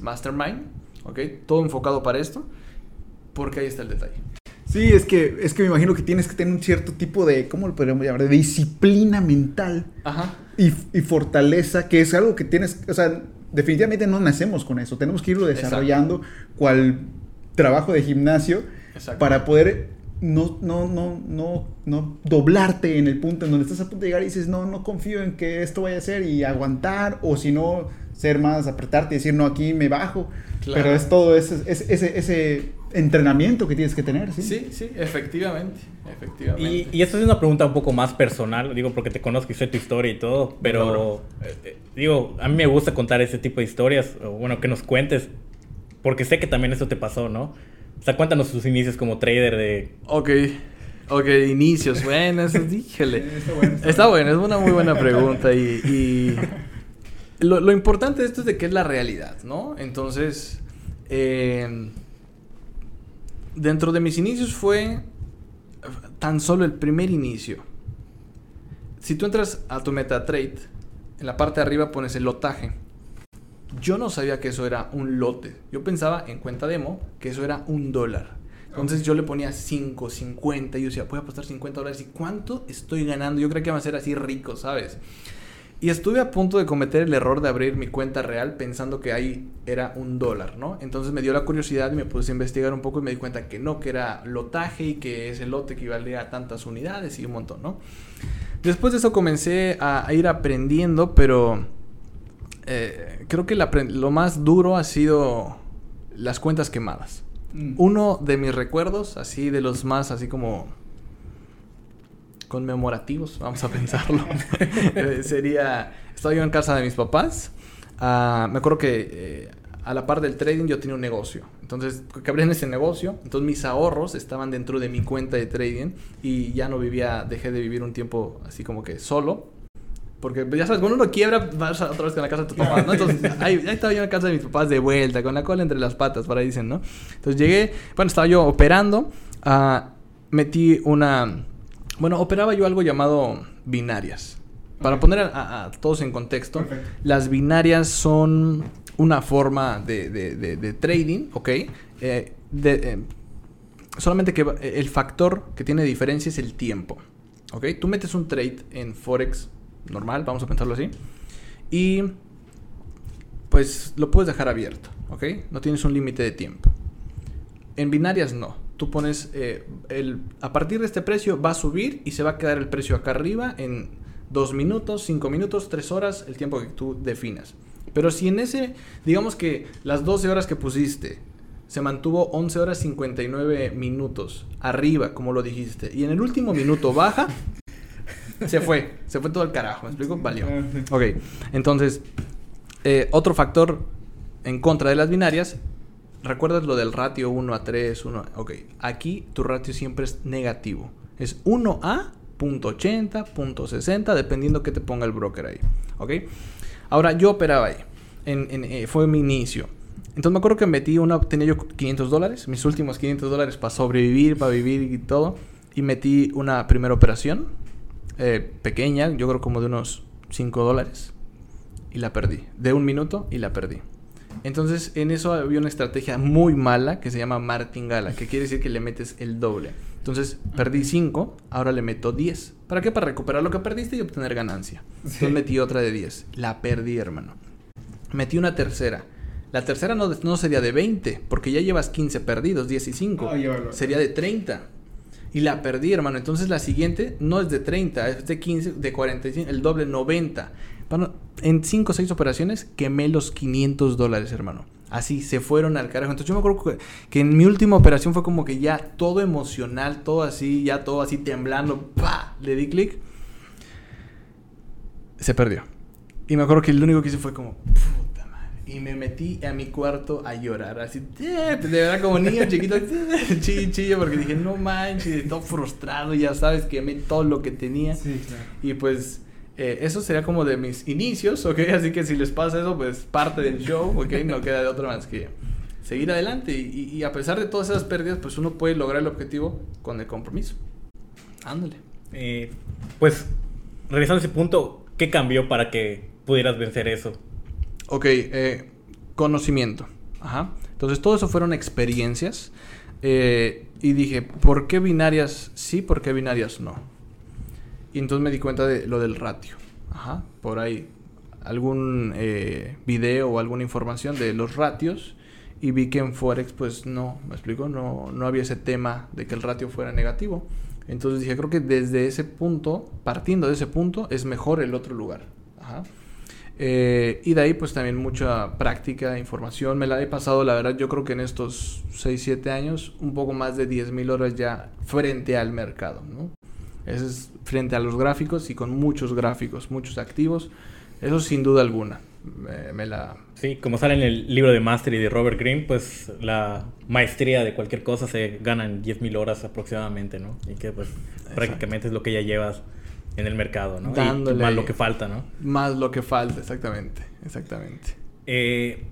S2: Mastermind, ¿ok? Todo enfocado para esto, porque ahí está el detalle.
S3: Sí, es que, es que me imagino que tienes que tener un cierto tipo de, ¿cómo lo podríamos llamar? De disciplina mental Y, y, fortaleza, que es algo que tienes, o sea, definitivamente no nacemos con eso, tenemos que irlo desarrollando cual trabajo de gimnasio para poder no, no, no, no, no doblarte en el punto en donde estás a punto de llegar y dices, no, no confío en que esto vaya a ser y aguantar, o si no, ser más, apretarte y decir, no, aquí me bajo. Pero es todo ese, ese, ese, entrenamiento que tienes que tener, ¿sí?
S2: Sí, sí, efectivamente, efectivamente.
S1: Y, y esta es una pregunta un poco más personal, digo, porque te conozco y sé tu historia y todo, pero, eh, eh, digo, a mí me gusta contar ese tipo de historias, o bueno, que nos cuentes porque sé que también eso te pasó, ¿no? O sea, cuéntanos tus inicios como trader de...
S2: Ok. Ok, inicios. Bueno, eso díjale. está, bueno, es una muy buena pregunta. Y, lo, importante de esto es de que es la realidad, ¿no? Entonces, em, dentro de mis inicios fue tan solo el primer inicio. Si tú entras a tu MetaTrade, en la parte de arriba pones el lotaje. Yo no sabía que eso era un lote. Yo pensaba en cuenta demo que eso era un dólar. Entonces yo le ponía 5, 50 y yo decía, voy a apostar 50 dólares. ¿Y cuánto estoy ganando? Yo creo que va a ser así rico, ¿sabes? Y estuve a punto de cometer el error de abrir mi cuenta real pensando que ahí era un dólar, ¿no? Entonces me dio la curiosidad y me puse a investigar un poco y me di cuenta que no, que era lotaje y que ese lote equivalía a tantas unidades y un montón, ¿no? Después de eso comencé a, ir aprendiendo, pero eh, creo que lo más duro ha sido las cuentas quemadas. Mm. Uno de mis recuerdos, así de los más, así como conmemorativos, vamos a pensarlo, eh, sería, estaba yo en casa de mis papás, ah, me acuerdo que eh, a la par del trading yo tenía un negocio, entonces que en ese negocio, entonces mis ahorros estaban dentro de mi cuenta de trading y ya no vivía, dejé de vivir un tiempo así como que solo, porque ya sabes, cuando uno quiebra, vas otra vez con la casa de tus papás, ¿no? Entonces, ahí, estaba yo en la casa de mis papás de vuelta, con la cola entre las patas, para ahí dicen, ¿no? Entonces llegué, bueno, estaba yo operando, uh, metí una bueno, operaba yo algo llamado binarias. Para poner a, todos en contexto, las binarias son una forma de, trading, ¿ok? Eh, eh, solamente que el factor que tiene diferencia es el tiempo, ¿ok? Tú metes un trade en Forex normal, vamos a pensarlo así, y pues lo puedes dejar abierto, ¿ok? No tienes un límite de tiempo. En binarias no tú pones eh, el, a partir de este precio va a subir y se va a quedar el precio acá arriba en 2 minutos, 5 minutos, 3 horas, el tiempo que tú definas. Pero si en ese, digamos que las 12 horas que pusiste se mantuvo 11 horas 59 minutos arriba, como lo dijiste, y en el último minuto baja, se fue, se fue todo el carajo, ¿me explico? Valió. Ah, ok, entonces, eh, otro factor en contra de las binarias ¿Recuerdas lo del ratio 1 a 3? 1 Ok, aquí tu ratio siempre es negativo. Es 1 a punto 60, dependiendo que te ponga el broker ahí. ¿Ok? Ahora, yo operaba ahí. En, eh, fue mi inicio. Entonces me acuerdo que metí una, tenía yo 500 dólares, mis últimos 500 dólares para sobrevivir, para vivir y todo. Y metí una primera operación, eh, pequeña, yo creo como de unos 5 dólares. Y la perdí. De un minuto y la perdí. Entonces, en eso había una estrategia muy mala que se llama martingala, que quiere decir que le metes el doble. Entonces, perdí 5, ahora le meto 10. ¿Para qué? Para recuperar lo que perdiste y obtener ganancia. Entonces metí otra de 10. La perdí, hermano. Metí una tercera. La tercera no, no sería de 20, porque ya llevas 15 perdidos, 10 y 5. sería de 30. Y la perdí, hermano. Entonces la siguiente no es de 30, es de 15, de 45, el doble 90 en 5 o 6 operaciones quemé los 500 dólares, hermano. Así, se fueron al carajo. Entonces yo me acuerdo que, en mi última operación fue como que ya todo emocional, todo así, ya todo así temblando. ¡Pah! Le di clic. Se perdió. Y me acuerdo que lo único que hice fue como... Y me metí a mi cuarto a llorar. Así, de verdad como niño chiquito. chillo, chillo. Porque dije, no manches, todo frustrado. Ya sabes, quemé todo lo que tenía. Sí, claro. Y pues eh, eso sería como de mis inicios, ¿ok? Así que si les pasa eso, pues parte del show, ¿ok? No queda de otra más que seguir adelante. Y, a pesar de todas esas pérdidas, pues uno puede lograr el objetivo con el compromiso. Ándale.
S1: Eh, pues, revisando ese punto, ¿qué cambió para que pudieras vencer eso?
S2: Ok, eh, conocimiento. Ajá. Entonces, todo eso fueron experiencias. y dije, ¿por qué binarias sí? ¿Por qué binarias no? Y entonces me di cuenta de lo del ratio. Ajá, por ahí algún eh, video o alguna información de los ratios y vi que en Forex pues no, me explico, no, no había ese tema de que el ratio fuera negativo. Entonces dije, creo que desde ese punto, partiendo de ese punto, es mejor el otro lugar. Ajá. Eh, y de ahí pues también mucha práctica, información. Me la he pasado, la verdad, yo creo que en estos 6, 7 años, un poco más de 10.000 horas ya frente al mercado. ¿no? Eso es frente a los gráficos y con muchos gráficos, muchos activos. Eso sin duda alguna. Me, la...
S1: Sí, como sale en el libro de Mastery de Robert Greene, pues la maestría de cualquier cosa se gana en 10.000 horas aproximadamente, ¿no? Y que pues prácticamente es lo que ya llevas en el mercado, ¿no? Dándole más lo que falta, ¿no?
S2: Más lo que falta, exactamente, exactamente.
S1: Eh,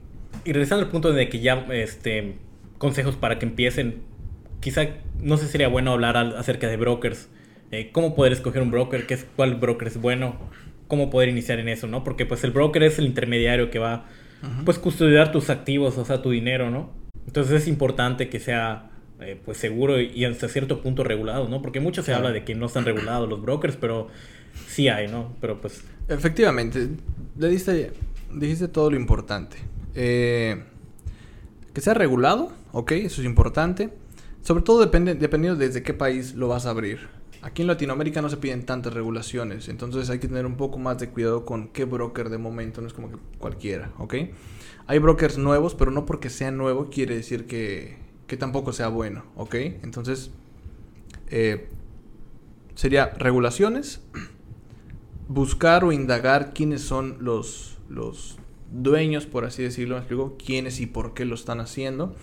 S1: y regresando al punto de que ya, este, consejos para que empiecen, quizá, no sé si sería bueno hablar acerca de brokers eh, cómo poder escoger un broker, qué es, cuál broker es bueno, cómo poder iniciar en eso, ¿no? Porque pues el broker es el intermediario que va, pues, custodiar tus activos, o sea, tu dinero, ¿no? Entonces es importante que sea eh, pues seguro y hasta cierto punto regulado, ¿no? Porque mucho se habla de que no están regulados los brokers, pero sí hay, ¿no? Pero pues...
S2: Efectivamente, le diste, dijiste todo lo importante. Eh, que sea regulado, ok, eso es importante. Sobre todo depende, dependiendo desde qué país lo vas a abrir. Aquí en Latinoamérica no se piden tantas regulaciones, entonces hay que tener un poco más de cuidado con qué broker de momento, no es como que cualquiera, ¿ok? Hay brokers nuevos, pero no porque sea nuevo quiere decir que, que tampoco sea bueno, ¿ok? Entonces, eh, sería regulaciones, buscar o indagar quiénes son los, los dueños, por así decirlo, me explico, quiénes y por qué lo están haciendo.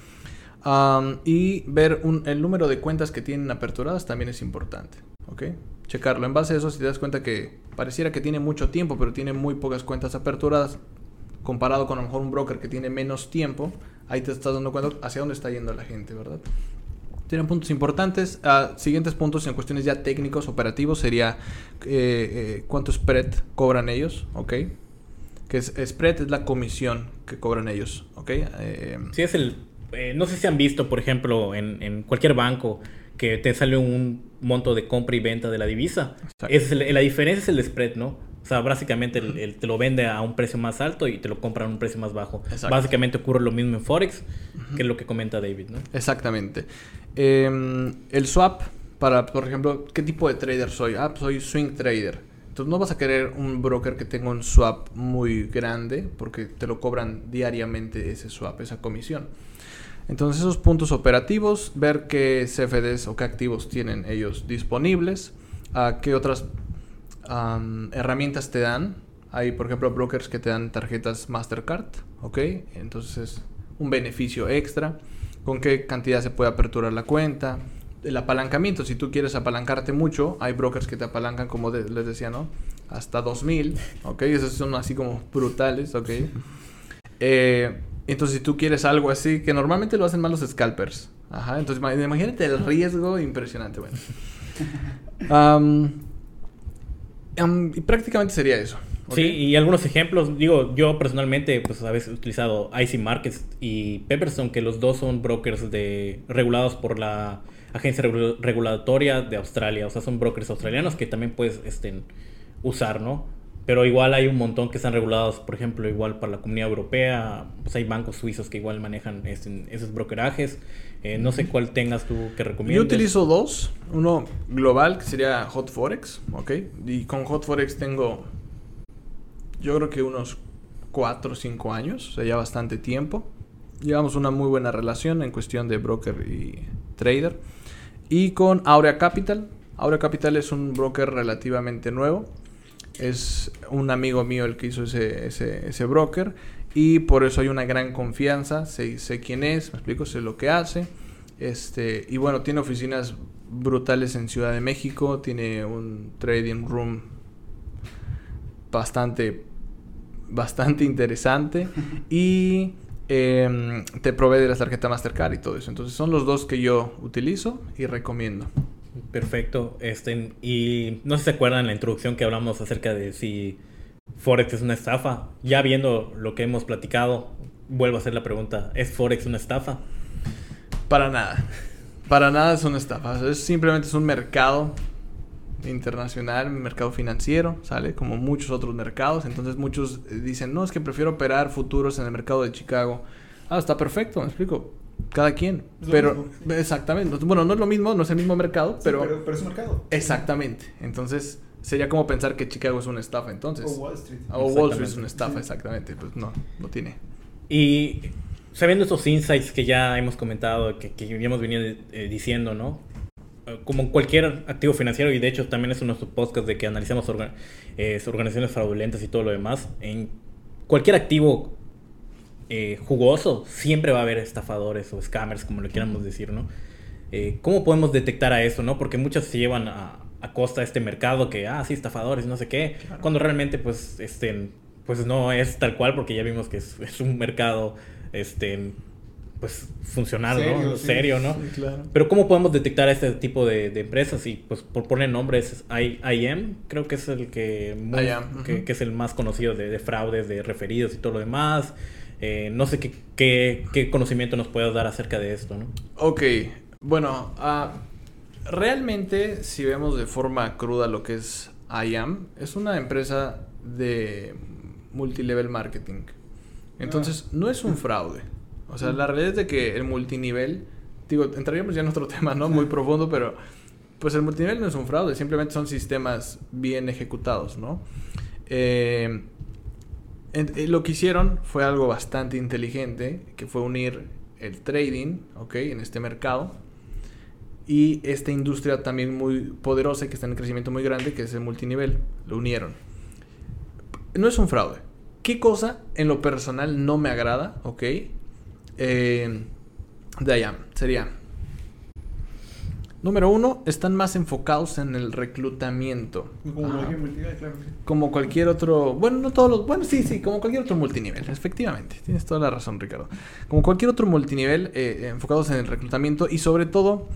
S2: y ver el número de cuentas que tienen aperturadas también es importante. ¿ok? Checarlo. En base a eso, si te das cuenta que pareciera que tiene mucho tiempo, pero tiene muy pocas cuentas aperturadas, comparado con a lo mejor un broker que tiene menos tiempo, ahí te estás dando cuenta hacia dónde está yendo la gente, ¿verdad? Tienen puntos importantes. Ah, siguientes puntos en cuestiones ya técnicos, operativos, sería eh, eh, cuánto spread cobran ellos, ¿ok? Que es, spread es la comisión que cobran ellos, ¿ok?
S1: Eh, sí, es el... no sé si han visto, por ejemplo, en, en cualquier banco, que te sale un monto de compra y venta de la divisa. Es la diferencia es el spread, ¿no? O sea, básicamente te lo vende a un precio más alto y te lo compra a un precio más bajo. Básicamente ocurre lo mismo en Forex, que es lo que comenta David, ¿no?
S2: Exactamente. Em, el swap, para, por ejemplo, ¿qué tipo de trader soy? Ah, soy swing trader. Entonces no vas a querer un broker que tenga un swap muy grande porque te lo cobran diariamente ese swap, esa comisión. Entonces esos puntos operativos, ver qué CFDs o qué activos tienen ellos disponibles, a qué otras herramientas te dan. Hay, por ejemplo, brokers que te dan tarjetas Mastercard, ¿ok? Entonces un beneficio extra. Con qué cantidad se puede aperturar la cuenta. El apalancamiento, si tú quieres apalancarte mucho, hay brokers que te apalancan, como les decía, ¿no? Hasta 2000, ¿ok? Esos son así como brutales, ¿ok? Eh, entonces, si tú quieres algo así, que normalmente lo hacen más los scalpers. Ajá, entonces imagínate el riesgo impresionante, bueno. y prácticamente sería eso.
S1: Sí, y algunos ejemplos, digo, yo personalmente, pues a veces he utilizado IC Markets y Pepperstone, que los dos son brokers de regulados por la agencia regulatoria de Australia, o sea, son brokers australianos que también puedes este, usar, ¿no? Pero igual hay un montón que están regulados, por ejemplo, igual para la comunidad europea, pues hay bancos suizos que igual manejan esos brokerajes. Eh, no sé cuál tengas tú que recomiendas.
S2: Yo utilizo dos. Uno global, que sería Hot Forex, ¿ok? Y con Hot Forex tengo, yo creo que unos 4 o 5 años, o sea, ya bastante tiempo. Llevamos una muy buena relación en cuestión de broker y trader. Y con Aurea Capital. Aurea Capital es un broker relativamente nuevo es un amigo mío el que hizo ese, ese, broker y por eso hay una gran confianza, sé, sé, quién es, me explico, sé lo que hace. Este, y bueno, tiene oficinas brutales en Ciudad de México, tiene un trading room bastante, bastante interesante y em, te provee de la tarjeta Mastercard y todo eso. Entonces son los dos que yo utilizo y recomiendo.
S1: Perfecto. Este, y no sé si se acuerdan la introducción que hablamos acerca de si Forex es una estafa. Ya viendo lo que hemos platicado, vuelvo a hacer la pregunta, ¿es Forex una estafa?
S2: Para nada. Para nada es una estafa. Es simplemente es un mercado internacional, un mercado financiero, ¿sale? Como muchos otros mercados. Entonces muchos dicen, no, es que prefiero operar futuros en el mercado de Chicago. Ah, está perfecto, me explico cada quien. pero, exactamente. Bueno, no es lo mismo, no es el mismo mercado, pero,
S3: pero, es un mercado.
S2: Exactamente. Entonces, sería como pensar que Chicago es una estafa, entonces. O Wall Street. O Wall Street es una estafa, exactamente. Pues no, no tiene.
S1: Y sabiendo estos insights que ya hemos comentado, que, que habíamos venido eh, diciendo, ¿no? Eh, como cualquier activo financiero, y de hecho también es nuestro podcast de que analizamos eh, organizaciones fraudulentas y todo lo demás, en cualquier activo eh, jugoso, siempre va a haber estafadores o scammers, como lo quieramos decir, ¿no? Eh, ¿Cómo podemos detectar a eso, no? Porque muchos se llevan a, costa de este mercado que, ah, sí, estafadores, no sé qué, cuando realmente, pues, este, pues no es tal cual, porque ya vimos que es, un mercado, este, pues, funcional, ¿no? Serio, ¿no? claro. Pero ¿cómo podemos detectar a este tipo de, empresas? Y, pues, por poner nombres, IM, creo que es el que, que, es el más conocido de, de fraudes, de referidos y todo lo demás. Eh, no sé qué, qué, conocimiento nos puedas dar acerca de esto, ¿no?
S2: Ok, Bueno, ah, realmente si vemos de forma cruda lo que es IAM, es una empresa de multilevel marketing. Entonces, no es un fraude. O sea, la realidad es de que el multinivel, digo, entraríamos ya en otro tema, ¿no? Muy profundo, pero pues el multinivel no es un fraude, simplemente son sistemas bien ejecutados, ¿no? Eh, eh, lo que hicieron fue algo bastante inteligente, que fue unir el trading, ¿ok? En este mercado. Y esta industria también muy poderosa, que está en crecimiento muy grande, que es el multinivel. Lo unieron. No es un fraude. ¿Qué cosa en lo personal no me agrada, ok? Eh, de allá, sería... Número uno, están más enfocados en el reclutamiento.
S3: Como cualquier multinivel, claro.
S2: Como cualquier otro, bueno, no todos los, bueno, sí, sí, como cualquier otro multinivel, efectivamente, tienes toda la razón, Ricardo. Como cualquier otro multinivel, eh, enfocados en el reclutamiento y sobre todo,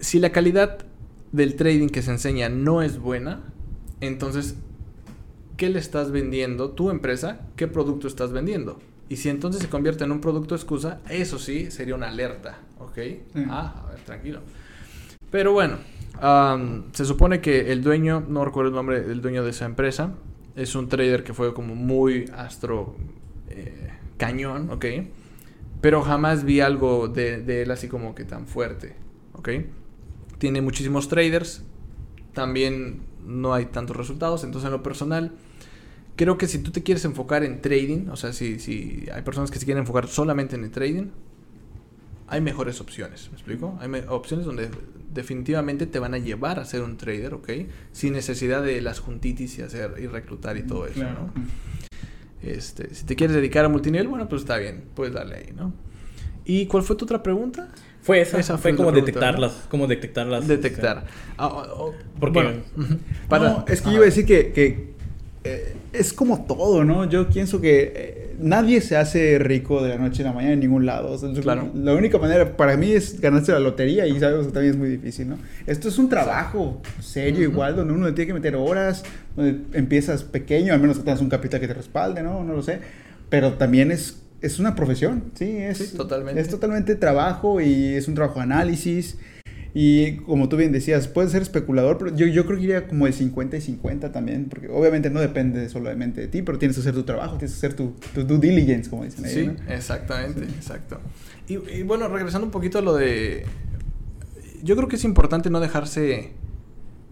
S2: si la calidad del trading que se enseña no es buena, entonces, ¿qué le estás vendiendo tu empresa? ¿Qué producto estás vendiendo? Y si entonces se convierte en un producto excusa, eso sí sería una alerta, ¿ok? Ah, a ver, tranquilo. Pero bueno, se supone que el dueño, no recuerdo el nombre del dueño de esa empresa, es un trader que fue como muy astro eh, cañón, ¿ok? Pero jamás vi algo de, él así como que tan fuerte, ¿ok? Tiene muchísimos traders, también no hay tantos resultados, entonces en lo personal, creo que si tú te quieres enfocar en trading, o sea, si, si hay personas que se quieren enfocar solamente en el trading, hay mejores opciones, ¿me explico? Hay opciones donde definitivamente te van a llevar a ser un trader, ¿ok? Sin necesidad de las juntitis y hacer y reclutar y todo eso, ¿no? Este, si te quieres dedicar a multinivel, bueno, pues está bien, puedes darle ahí, ¿no? ¿Y cuál fue tu otra pregunta?
S1: Fue esa, esa fue, como detectarlas, como detectarlas.
S2: Detectar.
S1: Ah, oh, oh, porque
S3: para, es que yo iba a decir que, que eh, es como todo, ¿no? Yo pienso que eh, nadie se hace rico de la noche a la mañana en ningún lado. claro. La única manera para mí es ganarse la lotería y sabes que también es muy difícil, ¿no? Esto es un trabajo serio igual, donde uno tiene que meter horas, donde empiezas pequeño, al menos que tengas un capital que te respalde, ¿no? No lo sé. Pero también es, es una profesión, sí, es,
S2: totalmente.
S3: es totalmente trabajo y es un trabajo de análisis. Y como tú bien decías, puedes ser especulador, pero yo, yo creo que iría como de 50 y 50 también, porque obviamente no depende solamente de ti, pero tienes que hacer tu trabajo, tienes que hacer tu, tu due diligence, como dicen ahí.
S2: Sí, exactamente, exacto. Y, y, bueno, regresando un poquito a lo de... Yo creo que es importante no dejarse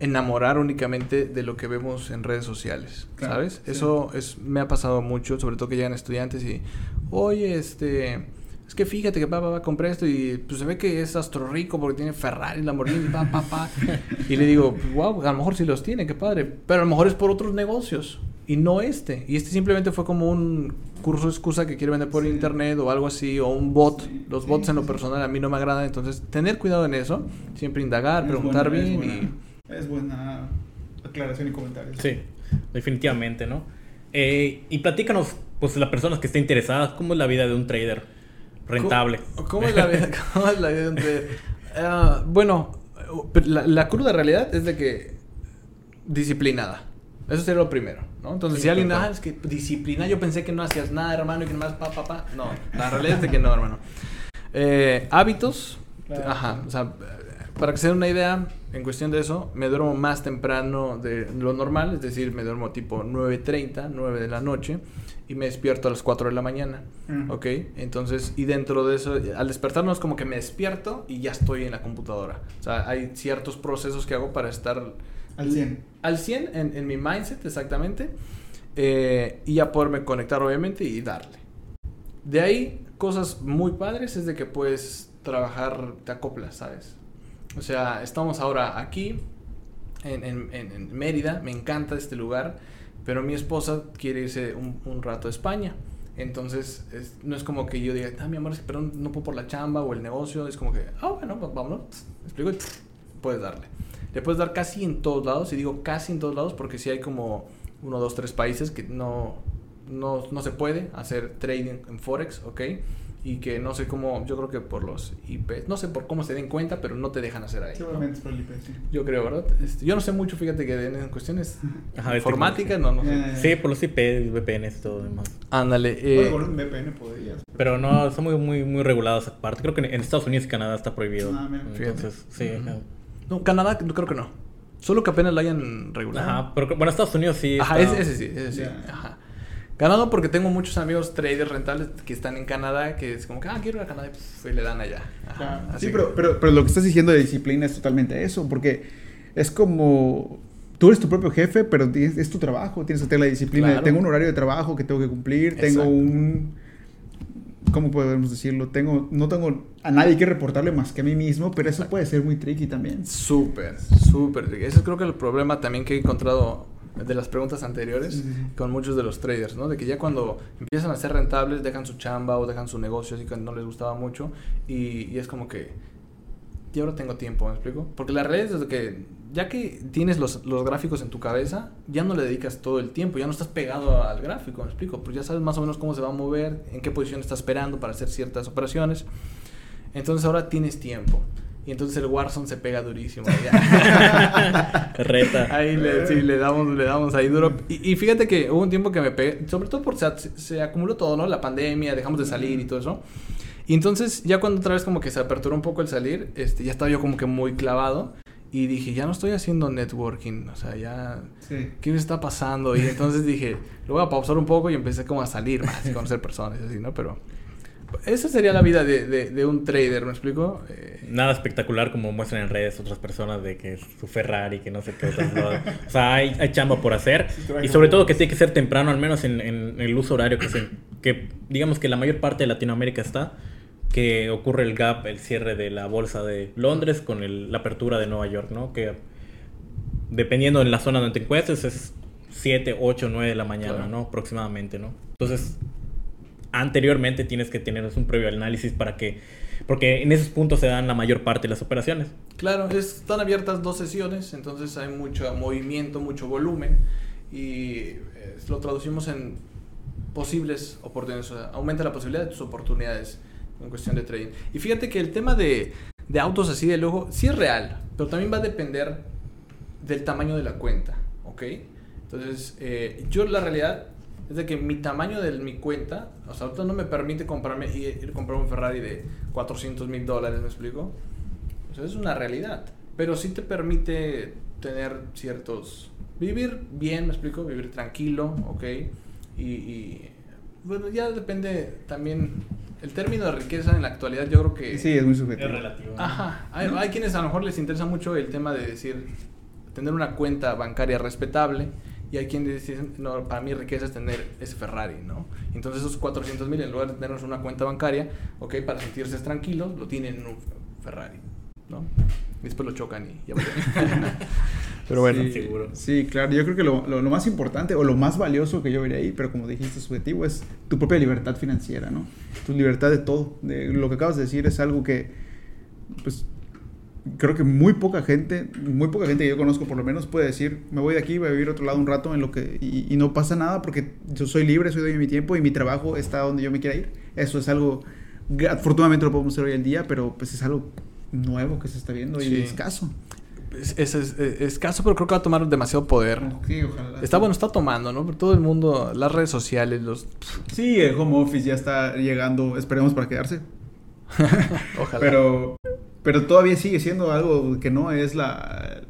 S2: enamorar únicamente de lo que vemos en redes sociales, ¿sabes? Eso es, me ha pasado mucho, sobre todo que llegan estudiantes y, oye, este es que fíjate que papá va a comprar esto y pues se ve que es astro rico porque tiene Ferrari, Lamborghini, pa, pa, pa. Y le digo, wow, a lo mejor sí los tiene, qué padre. Pero a lo mejor es por otros negocios y no este. Y este simplemente fue como un curso excusa que quiere vender por internet o algo así, o un bot. Los bots en lo personal a mí no me agradan, entonces tener cuidado en eso, siempre indagar, preguntar bien
S3: y... Es buena aclaración y comentarios.
S1: Sí, definitivamente, ¿no? Eh, y platícanos, pues, las personas que estén interesadas, ¿cómo es la vida de un trader? Rentable.
S2: ¿Cómo, es, la vida, cómo es la vida uh, bueno, la, la, cruda realidad es de que disciplinada. Eso sería lo primero, ¿no? Entonces, sí, si alguien, ah, es que disciplina, yo pensé que no hacías nada, hermano, y que nomás pa, pa, pa. No, la realidad es de que no, hermano. Eh, hábitos, claro. ajá, o sea, para que se den una idea, en cuestión de eso, me duermo más temprano de lo normal, es decir, me duermo tipo 9.30, 9 de la noche y me despierto a las 4 de la mañana. Mm. ¿Ok? Entonces, y dentro de eso, al despertar no es como que me despierto y ya estoy en la computadora. O sea, hay ciertos procesos que hago para estar...
S3: Al 100.
S2: Al 100 en, en mi mindset, exactamente. Eh, y ya poderme conectar, obviamente, y darle. De ahí, cosas muy padres es de que puedes trabajar, te acoplas, ¿sabes? O sea, estamos ahora aquí, en, en, en Mérida, me encanta este lugar pero mi esposa quiere irse un, rato a España. Entonces, no es como que yo diga, ah, mi amor, pero no puedo por la chamba o el negocio. Es como que, ah, bueno, pues vámonos. explico? Puedes darle. Le puedes dar casi en todos lados. Y digo casi en todos lados porque si hay como uno, dos, tres países que no, no, no se puede hacer trading en Forex, ¿ok? Y que no sé cómo, yo creo que por los IP, no sé por cómo se den cuenta, pero no te dejan hacer ahí. ¿no?
S3: Seguramente es por el IP, sí.
S2: Yo creo, ¿verdad? Este, yo no sé mucho, fíjate que en, cuestiones
S1: Ajá,
S2: informáticas, no, no sé.
S3: Eh,
S1: Sí, por los IP, VPNs y todo demás.
S2: Ándale. eh,
S3: Bueno, con un VPN podrías.
S1: Pero no, son muy, muy, muy regulados aparte. Creo que en Estados Unidos y Canadá está prohibido.
S3: Ah, mira.
S1: Entonces, sí.
S2: Ujú.
S1: ajá.
S2: no, Canadá no, creo que no. Solo que apenas la hayan regulado.
S1: Ajá, pero bueno, Estados Unidos sí.
S2: Ajá,
S1: está-
S2: ese, ese sí, ese sí. Ajá. Canadá porque tengo muchos amigos traders rentables que están en Canadá que es como que, ah, quiero ir a Canadá y pues, le dan allá. Ajá,
S3: Sí,
S2: que-
S3: pero, pero, pero lo que estás diciendo de disciplina es totalmente eso, porque es como tú eres tu propio jefe, pero tienes- es tu trabajo, tienes que tener la disciplina.
S2: Claro.
S3: Tengo un horario de trabajo que tengo que cumplir, tengo un... ¿Cómo podemos decirlo? Tengo, no tengo a nadie que reportarle más que a mí mismo, pero eso puede ser muy tricky también.
S2: Súper, súper. Ese es creo que el problema también que he encontrado de las preguntas anteriores
S3: sí.
S2: con muchos de los traders, ¿no? De que ya cuando empiezan a ser rentables dejan su chamba o dejan su negocio así que no les gustaba mucho y, y es como que y ahora tengo tiempo, ¿me explico? Porque la realidad es que ya que tienes los, los gráficos en tu cabeza, ya no le dedicas todo el tiempo, ya no estás pegado al gráfico, ¿me explico? Pues ya sabes más o menos cómo se va a mover, en qué posición está esperando para hacer ciertas operaciones. Entonces ahora tienes tiempo. Y entonces el Warzone se pega durísimo. ya.
S1: Reta.
S2: ahí le, sí, le damos, le damos ahí duro. Y, y fíjate que hubo un tiempo que me pegué, sobre todo porque se, se acumuló todo, ¿no? La pandemia, dejamos de salir y todo eso. Y entonces ya cuando otra vez como que se aperturó un poco el salir, este, ya estaba yo como que muy clavado. Y dije, ya no estoy haciendo networking, o sea, ya...
S3: Sí.
S2: ¿Qué me está pasando? Y entonces dije, lo voy a pausar un poco y empecé como a salir más y conocer personas y así, ¿no? Pero esa sería la vida de, de, de un trader, ¿me explico? Eh,
S1: Nada espectacular como muestran en redes otras personas de que es su Ferrari, que no sé qué otras cosas. O sea, hay, hay chamba por hacer. Y sobre todo que tiene que ser temprano, al menos en, en el uso horario que, se, que digamos que la mayor parte de Latinoamérica está, que ocurre el gap, el cierre de la bolsa de Londres con el- la apertura de Nueva York, ¿no? Que dependiendo en la zona donde te encuentres es 7, 8, 9 de la mañana,
S2: Claro.
S1: ¿no? Aproximadamente, ¿no? Entonces, anteriormente tienes que tener un previo análisis para que... Porque en esos puntos se dan la mayor parte de las operaciones.
S2: Claro, es- están abiertas dos sesiones, entonces hay mucho movimiento, mucho volumen y eh, lo traducimos en posibles oportunidades, aumenta la posibilidad de tus oportunidades en cuestión de trading. Y fíjate que el tema de, de autos así de lujo sí es real, pero también va a depender del tamaño de la cuenta, ¿ok? Entonces, eh, yo la realidad es de que mi tamaño de mi cuenta, o sea, ahorita no me permite comprarme ir, ir a comprar un Ferrari de 400 mil dólares, ¿me explico? O sea, es una realidad. Pero sí te permite tener ciertos... Vivir bien, me explico, vivir tranquilo, ¿ok? Y, y, bueno, ya depende también... El término de riqueza en la actualidad yo creo que...
S3: Sí, es muy subjetivo.
S1: relativo. ¿no?
S2: Ajá. Hay, hay quienes a lo mejor les interesa mucho el tema de decir, tener una cuenta bancaria respetable. Y hay quienes dicen, no, para mí riqueza es tener ese Ferrari, ¿no? Entonces esos 400 mil, en lugar de tenernos una cuenta bancaria, ok, para sentirse tranquilos, lo tienen en un Ferrari, ¿no? Y después lo chocan y ya. Pero bueno.
S3: sí,
S1: seguro.
S3: Sí, claro. Yo creo que lo, lo- lo más importante o lo más valioso que yo vería ahí, pero como dijiste, subjetivo, es tu propia libertad financiera, ¿no? Tu libertad de todo. De, lo que acabas de decir es algo que, pues, creo que muy poca gente, muy poca gente que yo conozco por lo menos puede decir, me voy de aquí, voy a vivir a otro lado un rato en lo que, y, y no pasa nada porque yo soy libre, soy dueño de mi tiempo y mi trabajo está donde yo me quiera ir. Eso es algo, afortunadamente lo podemos hacer hoy en día, pero pues es algo nuevo que se está viendo y escaso.
S2: Es, es, es- es escaso, pero creo que va a tomar demasiado poder.
S3: Sí, ojalá.
S2: Está bueno, está tomando, ¿no? Todo el mundo, las redes sociales, los...
S3: Sí, el home office ya está llegando, esperemos para quedarse.
S2: Ojalá.
S3: Pero, pero todavía sigue siendo algo que no es la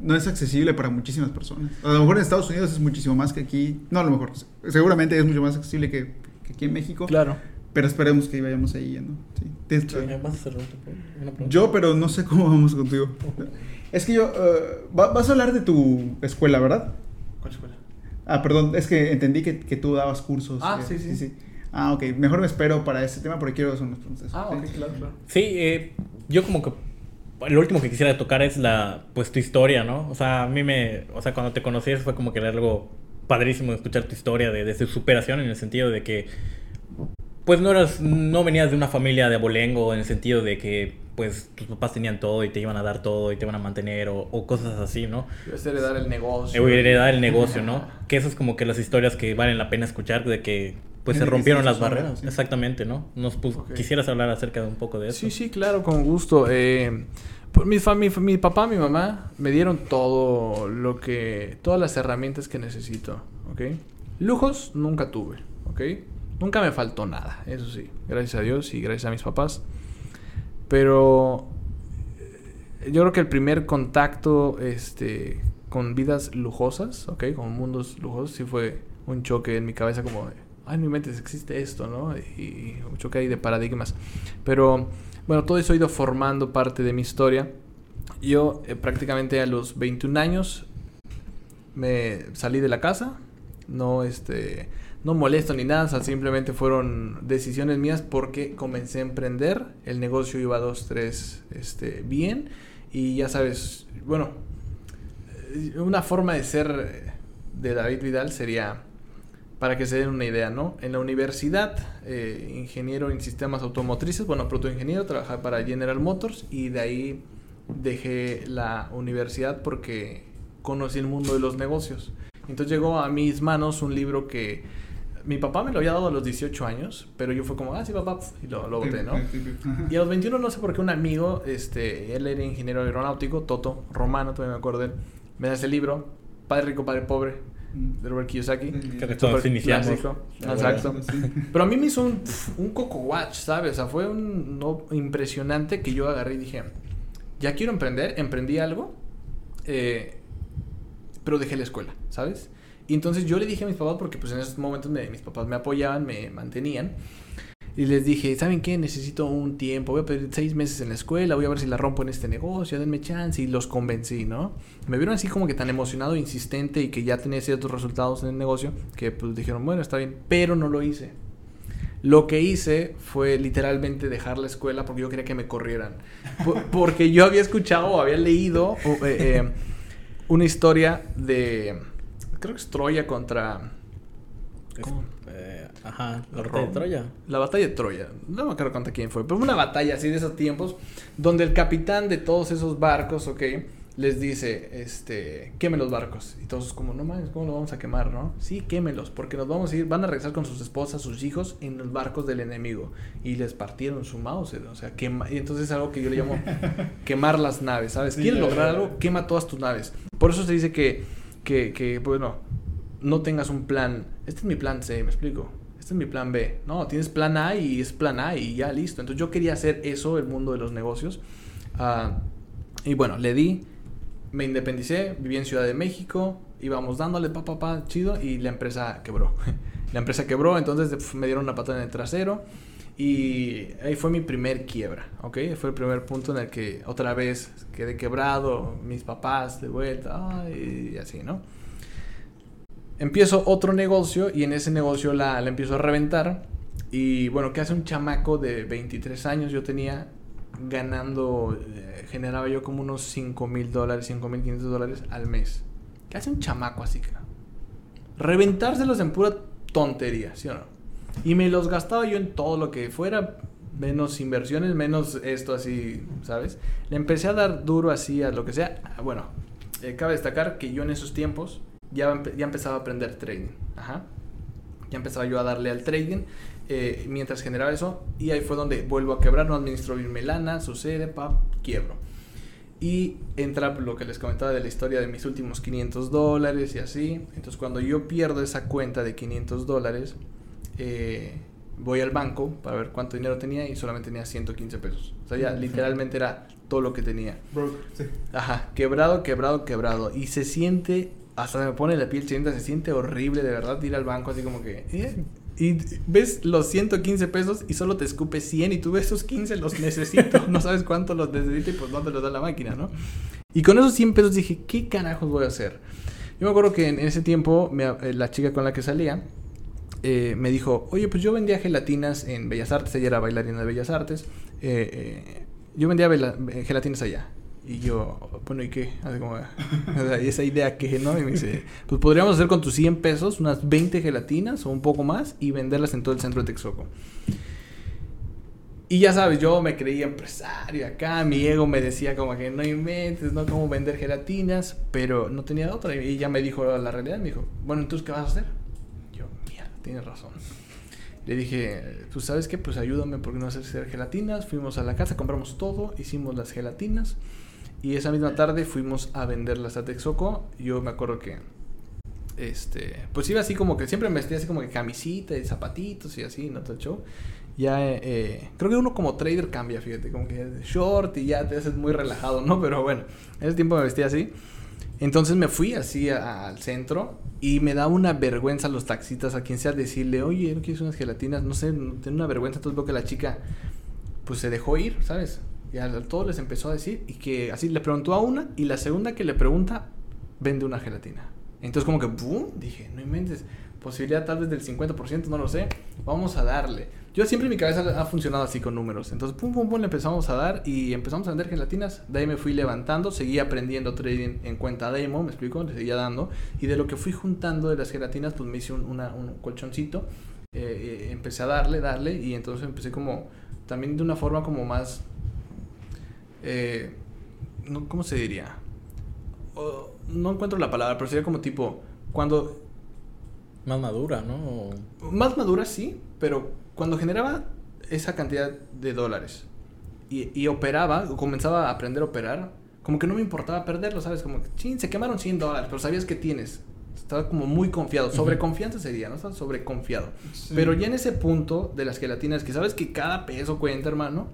S3: no es accesible para muchísimas personas. A lo mejor en Estados Unidos es muchísimo más que aquí. No, a lo mejor. Seguramente es mucho más accesible que, que aquí en México.
S2: Claro.
S3: Pero esperemos que vayamos ahí yendo. Sí. Tienes-
S1: ¿Vas a hacer otra pre- una pregunta?
S3: Yo, pero no sé cómo vamos contigo. Es que yo... eh, va- vas a hablar de tu escuela, ¿verdad?
S2: ¿Cuál escuela?
S3: Ah, perdón, es que entendí que, que tú dabas cursos.
S2: Ah,
S3: eh,
S2: sí, sí.
S3: Ah, ok. Mejor me espero para este tema porque quiero hacer unas preguntas.
S2: Ah,
S3: Sí.
S2: ok, claro, claro.
S1: Sí, eh, yo como que lo último que quisiera tocar es la pues tu historia, ¿no? O sea, a mí me, o sea, cuando te conocí fue como que era algo padrísimo escuchar tu historia de, de su superación en el sentido de que pues no eras no venías de una familia de abolengo en el sentido de que pues tus papás tenían todo y te iban a dar todo y te iban a mantener o, o cosas así, ¿no?
S2: Es heredar el negocio.
S1: Heredar el negocio, ¿no? Que eso es como que las historias que valen la pena escuchar de que pues se rompieron las barreras.
S3: sí.
S1: Exactamente, ¿no? Nos. Quisieras hablar acerca de un poco de eso.
S2: Sí, sí, claro, con gusto. Eh, pues mi, mi, mi papá, mi mamá me dieron todo lo que, todas las herramientas que necesito, ¿ok? Lujos nunca tuve, ¿ok? Nunca me faltó nada, eso sí, gracias a Dios y gracias a mis papás. Pero eh, yo creo que el primer contacto, este, con vidas lujosas, ¿ok? Con mundos lujosos, sí fue un choque en mi cabeza como, de, ay, en mi mente existe esto, ¿no? Y un choque ahí de paradigmas. Pero bueno, todo eso ha ido formando parte de mi historia. Yo eh, prácticamente a los 21 años me salí de la casa, no este no molesto ni nada, simplemente fueron decisiones mías porque comencé a emprender, el negocio iba dos, tres, este, bien y ya sabes, bueno, eh, una forma de ser eh, de David Vidal sería para que se den una idea, ¿no? En la universidad, eh, ingeniero en sistemas automotrices, bueno, protoingeniero, trabajaba para General Motors y de ahí dejé la universidad porque conocí el mundo de los negocios. Entonces llegó a mis manos un libro que mi papá me lo había dado a los 18 años, pero yo fue como, ah, sí, papá, y lo, lo boté, ¿no? Y a los 21 no sé por qué un amigo, este, él era ingeniero aeronáutico, Toto, romano, todavía me acuerdo de él, me da ese libro, Padre Rico, Padre Pobre, de Robert Kiyosaki.
S1: Que todos iniciamos.
S2: clásico. Exacto. Pero a mí me hizo un, un coco watch, ¿sabes? O sea, fue un no, impresionante que yo agarré y dije, ya quiero emprender, emprendí algo, eh, pero dejé la escuela, ¿sabes? Y entonces yo le dije a mis papás, porque pues en esos momentos me- mis papás me apoyaban, me mantenían, y les dije, ¿saben qué? Necesito un tiempo, voy a pedir seis meses en la escuela, voy a ver si la rompo en este negocio, denme chance, y los convencí, ¿no? Me vieron así como que tan emocionado, insistente, y que ya tenía ciertos resultados en el negocio, que pues dijeron, bueno, está bien, pero no lo hice. Lo que hice fue literalmente dejar la escuela porque yo quería que me corrieran. Por- porque yo había escuchado o había leído eh, eh, una historia de, creo que es Troya contra... ¿cómo?
S1: Eh, ajá, la batalla de Troya.
S2: La batalla de Troya. No me acuerdo contra quién fue, pero una batalla así de esos tiempos donde el capitán de todos esos barcos, ok, les dice, este, quemen los barcos. Y todos como, no mames, ¿cómo los vamos a quemar, no? Sí, quémelos, porque nos vamos a ir, van a regresar con sus esposas, sus hijos en los barcos del enemigo. Y les partieron su mouse, o sea, quema, y entonces es algo que yo le llamo quemar las naves, ¿sabes?
S3: Sí,
S2: ¿Quieres
S3: ya,
S2: lograr
S3: ya, ya.
S2: algo? Quema todas tus naves. Por eso se dice que, que, que, bueno, no tengas un plan. Este es mi plan C, me explico. Este es mi plan B. No, tienes plan A y es plan A y ya listo. Entonces yo quería hacer eso, el mundo de los negocios. Ah, y bueno, le di, me independicé, viví en Ciudad de México, íbamos dándole pa, pa, pa, chido y la empresa quebró. la empresa quebró, entonces pf, me dieron una patada en el trasero y ahí fue mi primer quiebra, ¿ok? Fue el primer punto en el que otra vez quedé quebrado, mis papás de vuelta, y así, ¿no? Empiezo otro negocio y en ese negocio la, empiezo a reventar. Y bueno, ¿qué hace un chamaco de 23 años? Yo tenía ganando, eh, generaba yo como unos 5 mil dólares, 5 mil 500 dólares al mes. ¿Qué hace un chamaco así? cara? Reventárselos en pura tontería, ¿sí o no? Y me los gastaba yo en todo lo que fuera, menos inversiones, menos esto así, ¿sabes? Le empecé a dar duro así a lo que sea. Ah, Bueno, eh, cabe destacar que yo en esos tiempos ya, ya empezaba a aprender trading. Ajá. Ya empezaba yo a darle al trading eh, mientras generaba eso. Y ahí fue donde vuelvo a quebrar, no administro bien mi lana, sucede, pa, quiebro. Y entra lo que les comentaba de la historia de mis últimos 500 dólares y así. Entonces cuando yo pierdo esa cuenta de 500 dólares, eh, voy al banco para ver cuánto dinero tenía y solamente tenía 115 pesos. O sea, ya literalmente era todo lo que tenía.
S3: Broke, sí.
S2: Ajá, quebrado, quebrado, quebrado. Y se siente, hasta me pone la piel chinita, se siente horrible de verdad ir al banco así como que... ¿eh? Y ves los 115 pesos y solo te escupe 100 y tú ves esos 15 los necesito. no sabes cuánto los necesito y pues no te los da la máquina, ¿no? Y con esos 100 pesos dije, ¿qué carajos voy a hacer? Yo me acuerdo que en ese tiempo eh, la chica con la que salía eh, me dijo, oye, pues yo vendía gelatinas en Bellas Artes, ella era bailarina de Bellas Artes, yo vendía gelatinas allá. Y yo, bueno, ¿y qué? ¿y esa idea que. Y me dice, pues podríamos hacer con tus 100 pesos unas 20 gelatinas o un poco más y venderlas en todo el centro de Texcoco. Y ya sabes, yo me creía empresario acá, mi ego me decía como que no inventes, no cómo vender gelatinas, pero no tenía otra. Y ella me dijo la realidad, me dijo, bueno, entonces, ¿qué vas a hacer? Yo, mierda, tienes razón. Le dije, pues sabes qué, pues ayúdame porque no hacer gelatinas. Fuimos a la casa, compramos todo, hicimos las gelatinas. Y esa misma tarde fuimos a venderlas a Texoco. Yo me acuerdo que, este, pues iba así como que siempre me vestía así como que camisita y zapatitos y así, ¿no? Todo el show. Ya, eh, creo que uno como trader cambia, fíjate, como que short y ya te haces muy relajado, ¿no? Pero bueno, en ese tiempo me vestía así. Entonces me fui así al centro y me da una vergüenza los taxistas, a quien sea, decirle, oye, ¿no quieres unas gelatinas? No sé, tengo una vergüenza. Entonces veo que la chica, pues se dejó ir, ¿sabes? Y a todos les empezó a decir y que así le preguntó a una y la segunda que le pregunta, vende una gelatina. Entonces como que, ¡boom! Dije, no inventes, posibilidad tal vez del 50%, no lo sé, vamos a darle. Yo siempre en mi cabeza ha funcionado así con números. Entonces, pum, pum, pum, le empezamos a dar y empezamos a vender gelatinas. De ahí me fui levantando, seguí aprendiendo trading en cuenta demo, me explico, le seguía dando. Y de lo que fui juntando de las gelatinas, pues me hice un, un colchoncito. Eh, eh, empecé a darle, darle y entonces empecé como, también de una forma como más, eh, no, ¿cómo se diría? no encuentro la palabra, pero sería como tipo, cuando...
S1: Más madura, ¿no?
S2: Más madura, sí, pero cuando generaba esa cantidad de dólares y, y, operaba, o comenzaba a aprender a operar, como que no me importaba perderlo, ¿sabes? Como que, se quemaron 100 dólares, pero sabías que tienes. Estaba como muy confiado, sobreconfianza sería, ¿no? Estaba sobreconfiado. Pero ya en ese punto de las gelatinas, que sabes que cada peso cuenta, hermano.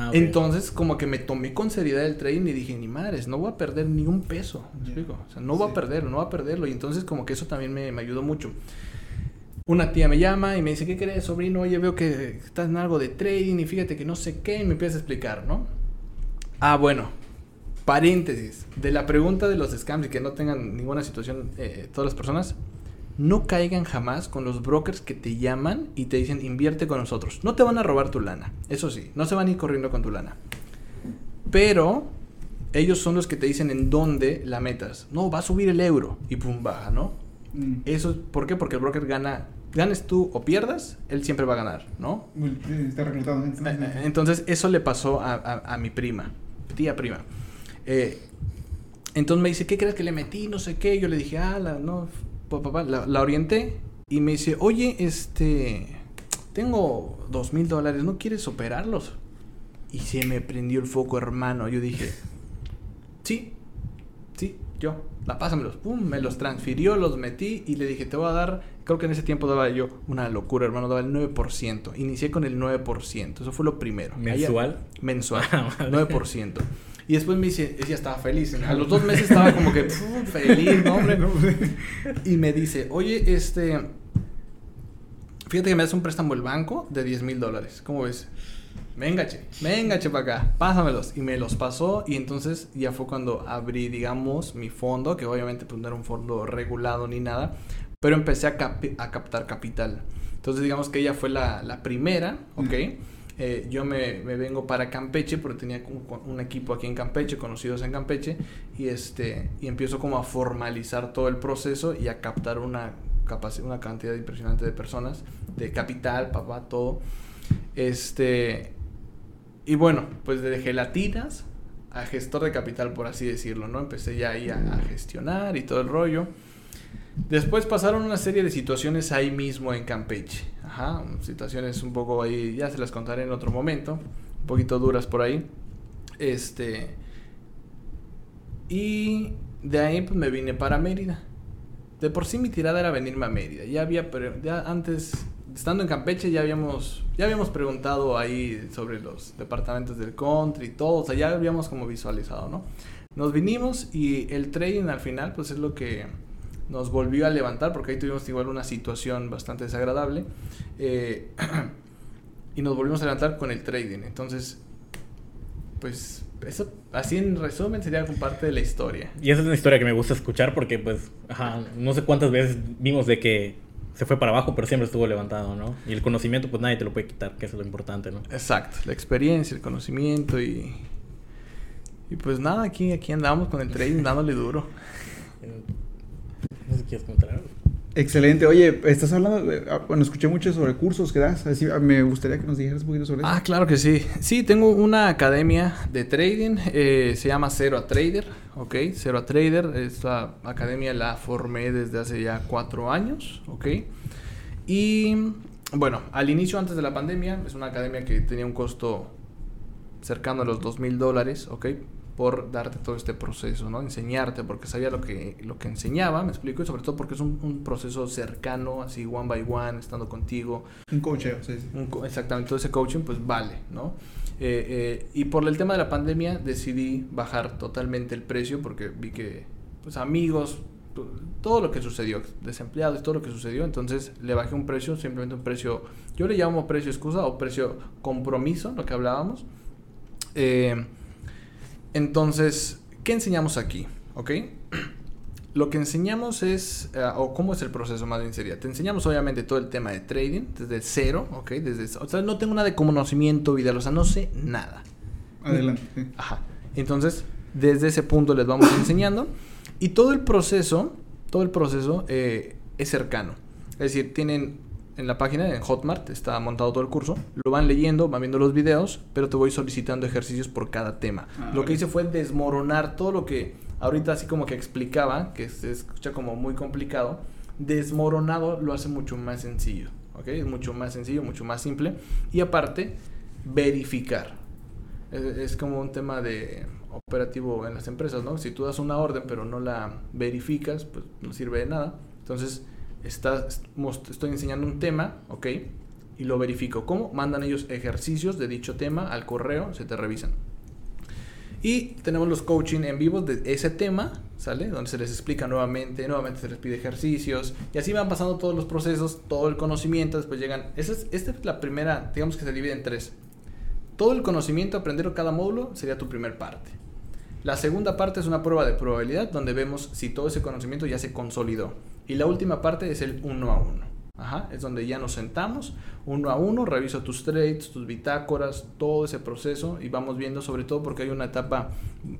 S2: Ah, Entonces, como que me tomé con seriedad el trading y dije, ni madres, no voy a perder ni un peso. ¿me explico? O sea, no voy a perderlo, no voy a perderlo. Y entonces, como que eso también me, me ayudó mucho una tía me llama y me dice, ¿qué crees, sobrino? Oye, veo que estás en algo de trading y fíjate que no sé qué, y me empieza a explicar, ¿no? Ah, bueno, paréntesis, de la pregunta de los scams y que no tengan ninguna situación eh, todas las personas, no caigan jamás con los brokers que te llaman y te dicen, invierte con nosotros. No te van a robar tu lana, eso sí, no se van a ir corriendo con tu lana. Pero ellos son los que te dicen en dónde la metas. No, va a subir el euro y pum, baja, ¿no? Mm. Eso, ¿por qué? Porque el broker gana ganes tú o pierdas, él siempre va a ganar, ¿no? Está reclutado. Eh, eh, entonces, eso le pasó a, mi prima, tía prima. Eh, entonces me dice, ¿qué crees que le metí? No sé qué. Yo le dije, ah, la, no, papá, la, la orienté. Y me dice, oye, este, tengo dos mil dólares, ¿no quieres operarlos? Y se me prendió el foco, hermano. Yo dije, sí, sí, yo, la pásamelos. Pum, me los transfirió, los metí y le dije, te voy a dar Creo que en ese tiempo daba yo una locura, hermano, daba el 9%. Inicié con el 9%, eso fue lo primero.
S1: ¿Mensual?
S2: mensual, 9%. Y después me dice, ella estaba feliz. A los dos meses estaba como que feliz, ¿no, hombre? Y me dice, oye, este. Fíjate que me das un préstamo el banco de 10 mil dólares. ¿Cómo ves? Venga, che, venga, che, para acá, pásamelos. Y me los pasó. Y entonces ya fue cuando abrí, digamos, mi fondo, que obviamente pues, no era un fondo regulado ni nada pero empecé a, a captar capital. Entonces digamos que ella fue la, la primera, ¿ok? Eh, yo me, vengo para Campeche porque tenía un, equipo aquí en Campeche, conocidos en Campeche, y, este, y empiezo como a formalizar todo el proceso y a captar una, una cantidad impresionante de personas, de capital, papá, todo. Este, y bueno, pues de gelatinas a gestor de capital, por así decirlo, ¿no? Empecé ya ahí a gestionar y todo el rollo. Después pasaron una serie de situaciones ahí mismo en Campeche. Ajá, situaciones un poco ahí, ya se las contaré en otro momento, un poquito duras por ahí. Este. Y de ahí pues me vine para Mérida. De por sí mi tirada era venirme a Mérida. Ya había, ya antes, estando en Campeche, ya habíamos, ya habíamos preguntado ahí sobre los departamentos del country y todo. O ya habíamos como visualizado, ¿no? Nos vinimos y el trading al final, pues es lo que nos volvió a levantar, porque ahí tuvimos igual una situación bastante desagradable, eh, y nos volvimos a levantar con el trading. Entonces, pues eso, así en resumen, sería parte de la historia.
S1: Y esa es una historia que me gusta escuchar porque, pues, ajá, no sé cuántas veces vimos de que se fue para abajo, pero siempre estuvo levantado, ¿no? Y el conocimiento, pues nadie te lo puede quitar, que eso es lo importante, ¿no?
S2: Exacto, la experiencia, el conocimiento y... Y pues nada, aquí, aquí andamos con el trading dándole duro.
S3: No sé quieres contar Excelente. Oye, estás hablando, ah, bueno, escuché mucho sobre cursos que das. Así, ah, me gustaría que nos dijeras un poquito sobre
S2: eso. Ah, claro que sí. Sí, tengo una academia de trading. Eh, se llama Cero a Trader. Ok, Cero a Trader. Esta academia la formé desde hace ya cuatro años. Ok. Y bueno, al inicio, antes de la pandemia, es una academia que tenía un costo cercano a los dos mil dólares, ¿ok? Por darte todo este proceso, ¿no? Enseñarte, porque sabía lo que, lo que enseñaba, me explico, y sobre todo porque es un, un proceso cercano, así one by one, estando contigo.
S3: Un coacheo, sí, sí.
S2: Un exactamente, todo ese coaching, pues vale, ¿no? Eh, eh, y por el tema de la pandemia decidí bajar totalmente el precio porque vi que, pues amigos, to- todo lo que sucedió, desempleados, todo lo que sucedió, entonces le bajé un precio, simplemente un precio, yo le llamo precio excusa o precio compromiso, lo que hablábamos. Eh, entonces, ¿qué enseñamos aquí? ¿Ok? Lo que enseñamos es, eh, o cómo es el proceso más bien sería, te enseñamos obviamente todo el tema de trading desde cero, ¿ok? Desde, o sea, no tengo nada de conocimiento Vidal, o sea, no sé nada.
S3: Adelante. sí.
S2: Ajá. Entonces, desde ese punto les vamos enseñando. Y todo el proceso, todo el proceso eh, es cercano. Es decir, tienen en la página, en Hotmart, está montado todo el curso. Lo van leyendo, van viendo los videos, pero te voy solicitando ejercicios por cada tema.
S3: Ah,
S2: lo
S3: vale.
S2: que hice fue desmoronar todo lo que ahorita así como que explicaba, que se escucha como muy complicado. Desmoronado lo hace mucho más sencillo. ¿Ok? Es mucho más sencillo, mucho más simple. Y aparte, verificar. Es, es como un tema de operativo en las empresas, ¿no? Si tú das una orden pero no la verificas, pues no sirve de nada. Entonces, estás, mos- estoy enseñando un tema, ¿ok? Y lo verifico. ¿Cómo? Mandan ellos ejercicios de dicho tema al correo, se te revisan. Y tenemos los coaching en vivo de ese tema, ¿sale? Donde se les explica nuevamente, nuevamente se les pide ejercicios. Y así van pasando todos los procesos, todo el conocimiento, después llegan... Esa es, esta es la primera, digamos que se divide en tres. Todo el conocimiento, aprender cada módulo, sería tu primer parte. La segunda parte es una prueba de probabilidad donde vemos si todo ese conocimiento ya se consolidó. Y la última parte es el uno a uno. Ajá, es donde ya nos sentamos uno a uno, reviso tus trades, tus bitácoras, todo ese proceso y vamos viendo sobre todo porque hay una etapa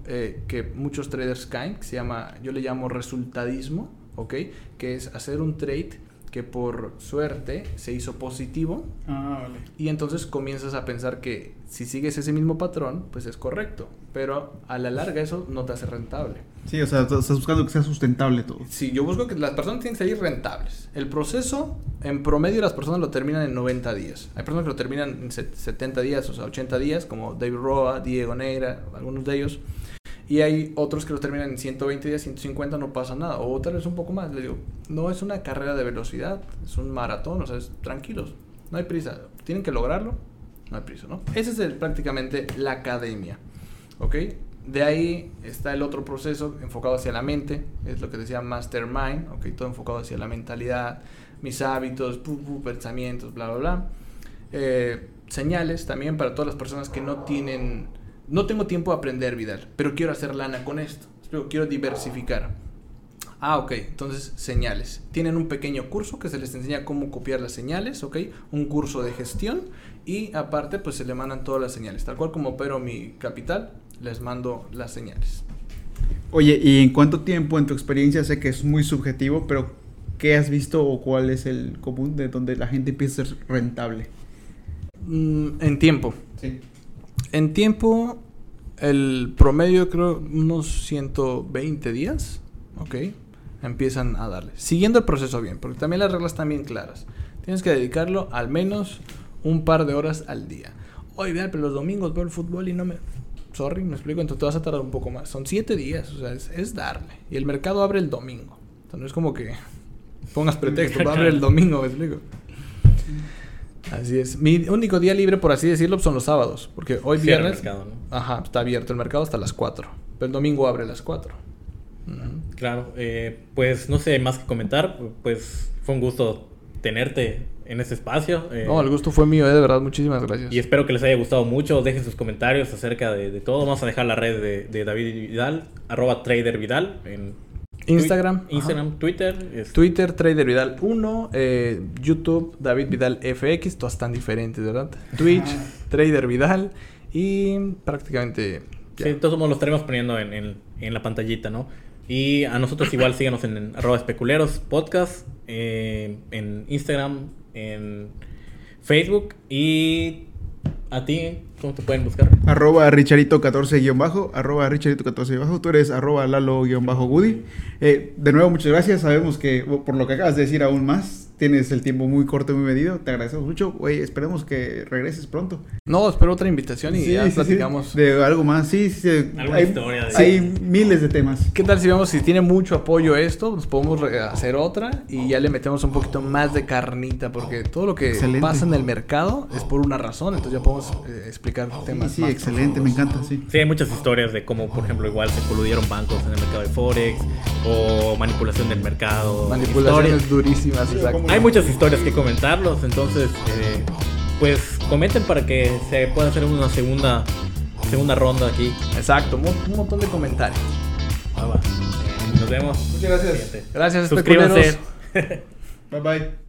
S2: eh, que muchos traders caen, que se llama, yo le llamo resultadismo, ¿ok? Que es hacer un trade que por suerte se hizo positivo
S3: Ah, vale.
S2: y entonces comienzas a pensar que si sigues ese mismo patrón, pues es correcto. Pero a la larga eso no te hace rentable.
S3: Sí, o sea, estás buscando que sea sustentable todo.
S2: Sí, yo busco que las personas tienen que salir rentables. El proceso, en promedio, las personas lo terminan en 90 días. Hay personas que lo terminan en set- 70 días, o sea, 80 días, como David Roa, Diego Neira, algunos de ellos. Y hay otros que lo terminan en 120 días, 150, no pasa nada. O tal vez un poco más. Les digo, no es una carrera de velocidad, es un maratón, o sea, es, tranquilos, no hay prisa. Tienen que lograrlo, no hay prisa, ¿no? Esa es prácticamente la academia, ¿ok? De ahí está el otro proceso enfocado hacia la mente, es lo que decía Mastermind, ¿ok? Todo enfocado hacia la mentalidad, mis hábitos, pu, pensamientos, bla, bla, bla. Eh, señales también para todas las personas que no tienen, no tengo tiempo de aprender, Vidal, pero quiero hacer lana con esto, quiero diversificar. Ah, ok, entonces señales. Tienen un pequeño curso que se les enseña cómo copiar las señales, ok, un curso de gestión y aparte pues se le mandan todas las señales. Tal cual como opero mi capital, les mando las señales.
S3: Oye, ¿y en cuánto tiempo en tu experiencia, sé que es muy subjetivo, pero qué has visto o cuál es el común de donde la gente empieza a ser rentable?
S2: Mm, en tiempo.
S3: Sí.
S2: En tiempo, el promedio creo unos 120 días, ok, empiezan a darle. Siguiendo el proceso bien, porque también las reglas están bien claras. Tienes que dedicarlo al menos un par de horas al día. Oye, vean, pero los domingos veo el fútbol y no me... Sorry, me explico, entonces te vas a tardar un poco más. Son 7 días, o sea, es, es darle. Y el mercado abre el domingo. Entonces no es como que pongas pretexto, va a abrir el domingo, me explico. Así es. Mi único día libre, por así decirlo, son los sábados. Porque hoy
S1: Cierra el
S2: viernes.
S1: mercado, ¿no?
S2: Ajá, está abierto el mercado hasta las 4. Pero el domingo abre a las 4. Ujú.
S1: Claro, eh, pues no sé más que comentar, pues fue un gusto tenerte en este espacio. eh,
S2: No, el gusto fue mío, eh, de verdad. Muchísimas gracias.
S1: Y espero que les haya gustado mucho. Dejen sus comentarios acerca de, de todo. Vamos a dejar la red de, de David Vidal, arroba Trader Vidal, en
S2: Instagram.
S1: Twi- Instagram, Twitter. es-
S2: Twitter, Trader Vidal 1. eh, YouTube, David Vidal FX. Todas están diferentes, ¿verdad? Twitch, Trader Vidal. Y prácticamente. ya.
S1: Sí, todos modos los estaremos poniendo en, en- en la pantallita, ¿no? Y a nosotros igual síganos en, en arroba especuleros podcast, eh, en Instagram, en Facebook y a ti, ¿cómo te pueden buscar?
S3: Arroba Richarito14-bajo, arroba Richarito14-bajo, tú eres arroba Lalo-Goody. Eh, de nuevo, muchas gracias. Sabemos que, por lo que acabas de decir aún más, tienes el tiempo muy corto y muy medido. Te agradecemos mucho. Güey, esperemos que regreses pronto.
S2: No, espero otra invitación y
S3: Sí,
S2: ya
S3: sí, sí.
S2: platicamos.
S3: De algo más. Sí, sí. sí.
S1: Alguna
S3: Hay,
S1: historia de-
S3: hay miles de temas.
S2: ¿Qué tal si vemos si tiene mucho apoyo esto? Nos podemos hacer otra y ya le metemos un poquito más de carnita porque todo lo que
S3: Excelente.
S2: pasa en el mercado es por una razón, entonces ya podemos eh, explicar temas
S3: sí,
S2: más
S3: excelente. Me encanta, sí.
S1: Sí, hay muchas historias de cómo, por ejemplo, igual se coludieron bancos en el mercado de Forex o manipulación del mercado.
S2: Manipulaciones
S1: historias.
S2: durísimas, exacto.
S1: Hay muchas historias que comentarlos, entonces, eh, pues comenten para que se pueda hacer una segunda, segunda ronda aquí.
S2: Exacto, un, un montón de comentarios.
S1: Ah, va. Eh, nos vemos.
S3: Muchas gracias.
S2: Gracias,
S1: Suscríbanse.
S2: especuleros.
S3: Bye bye.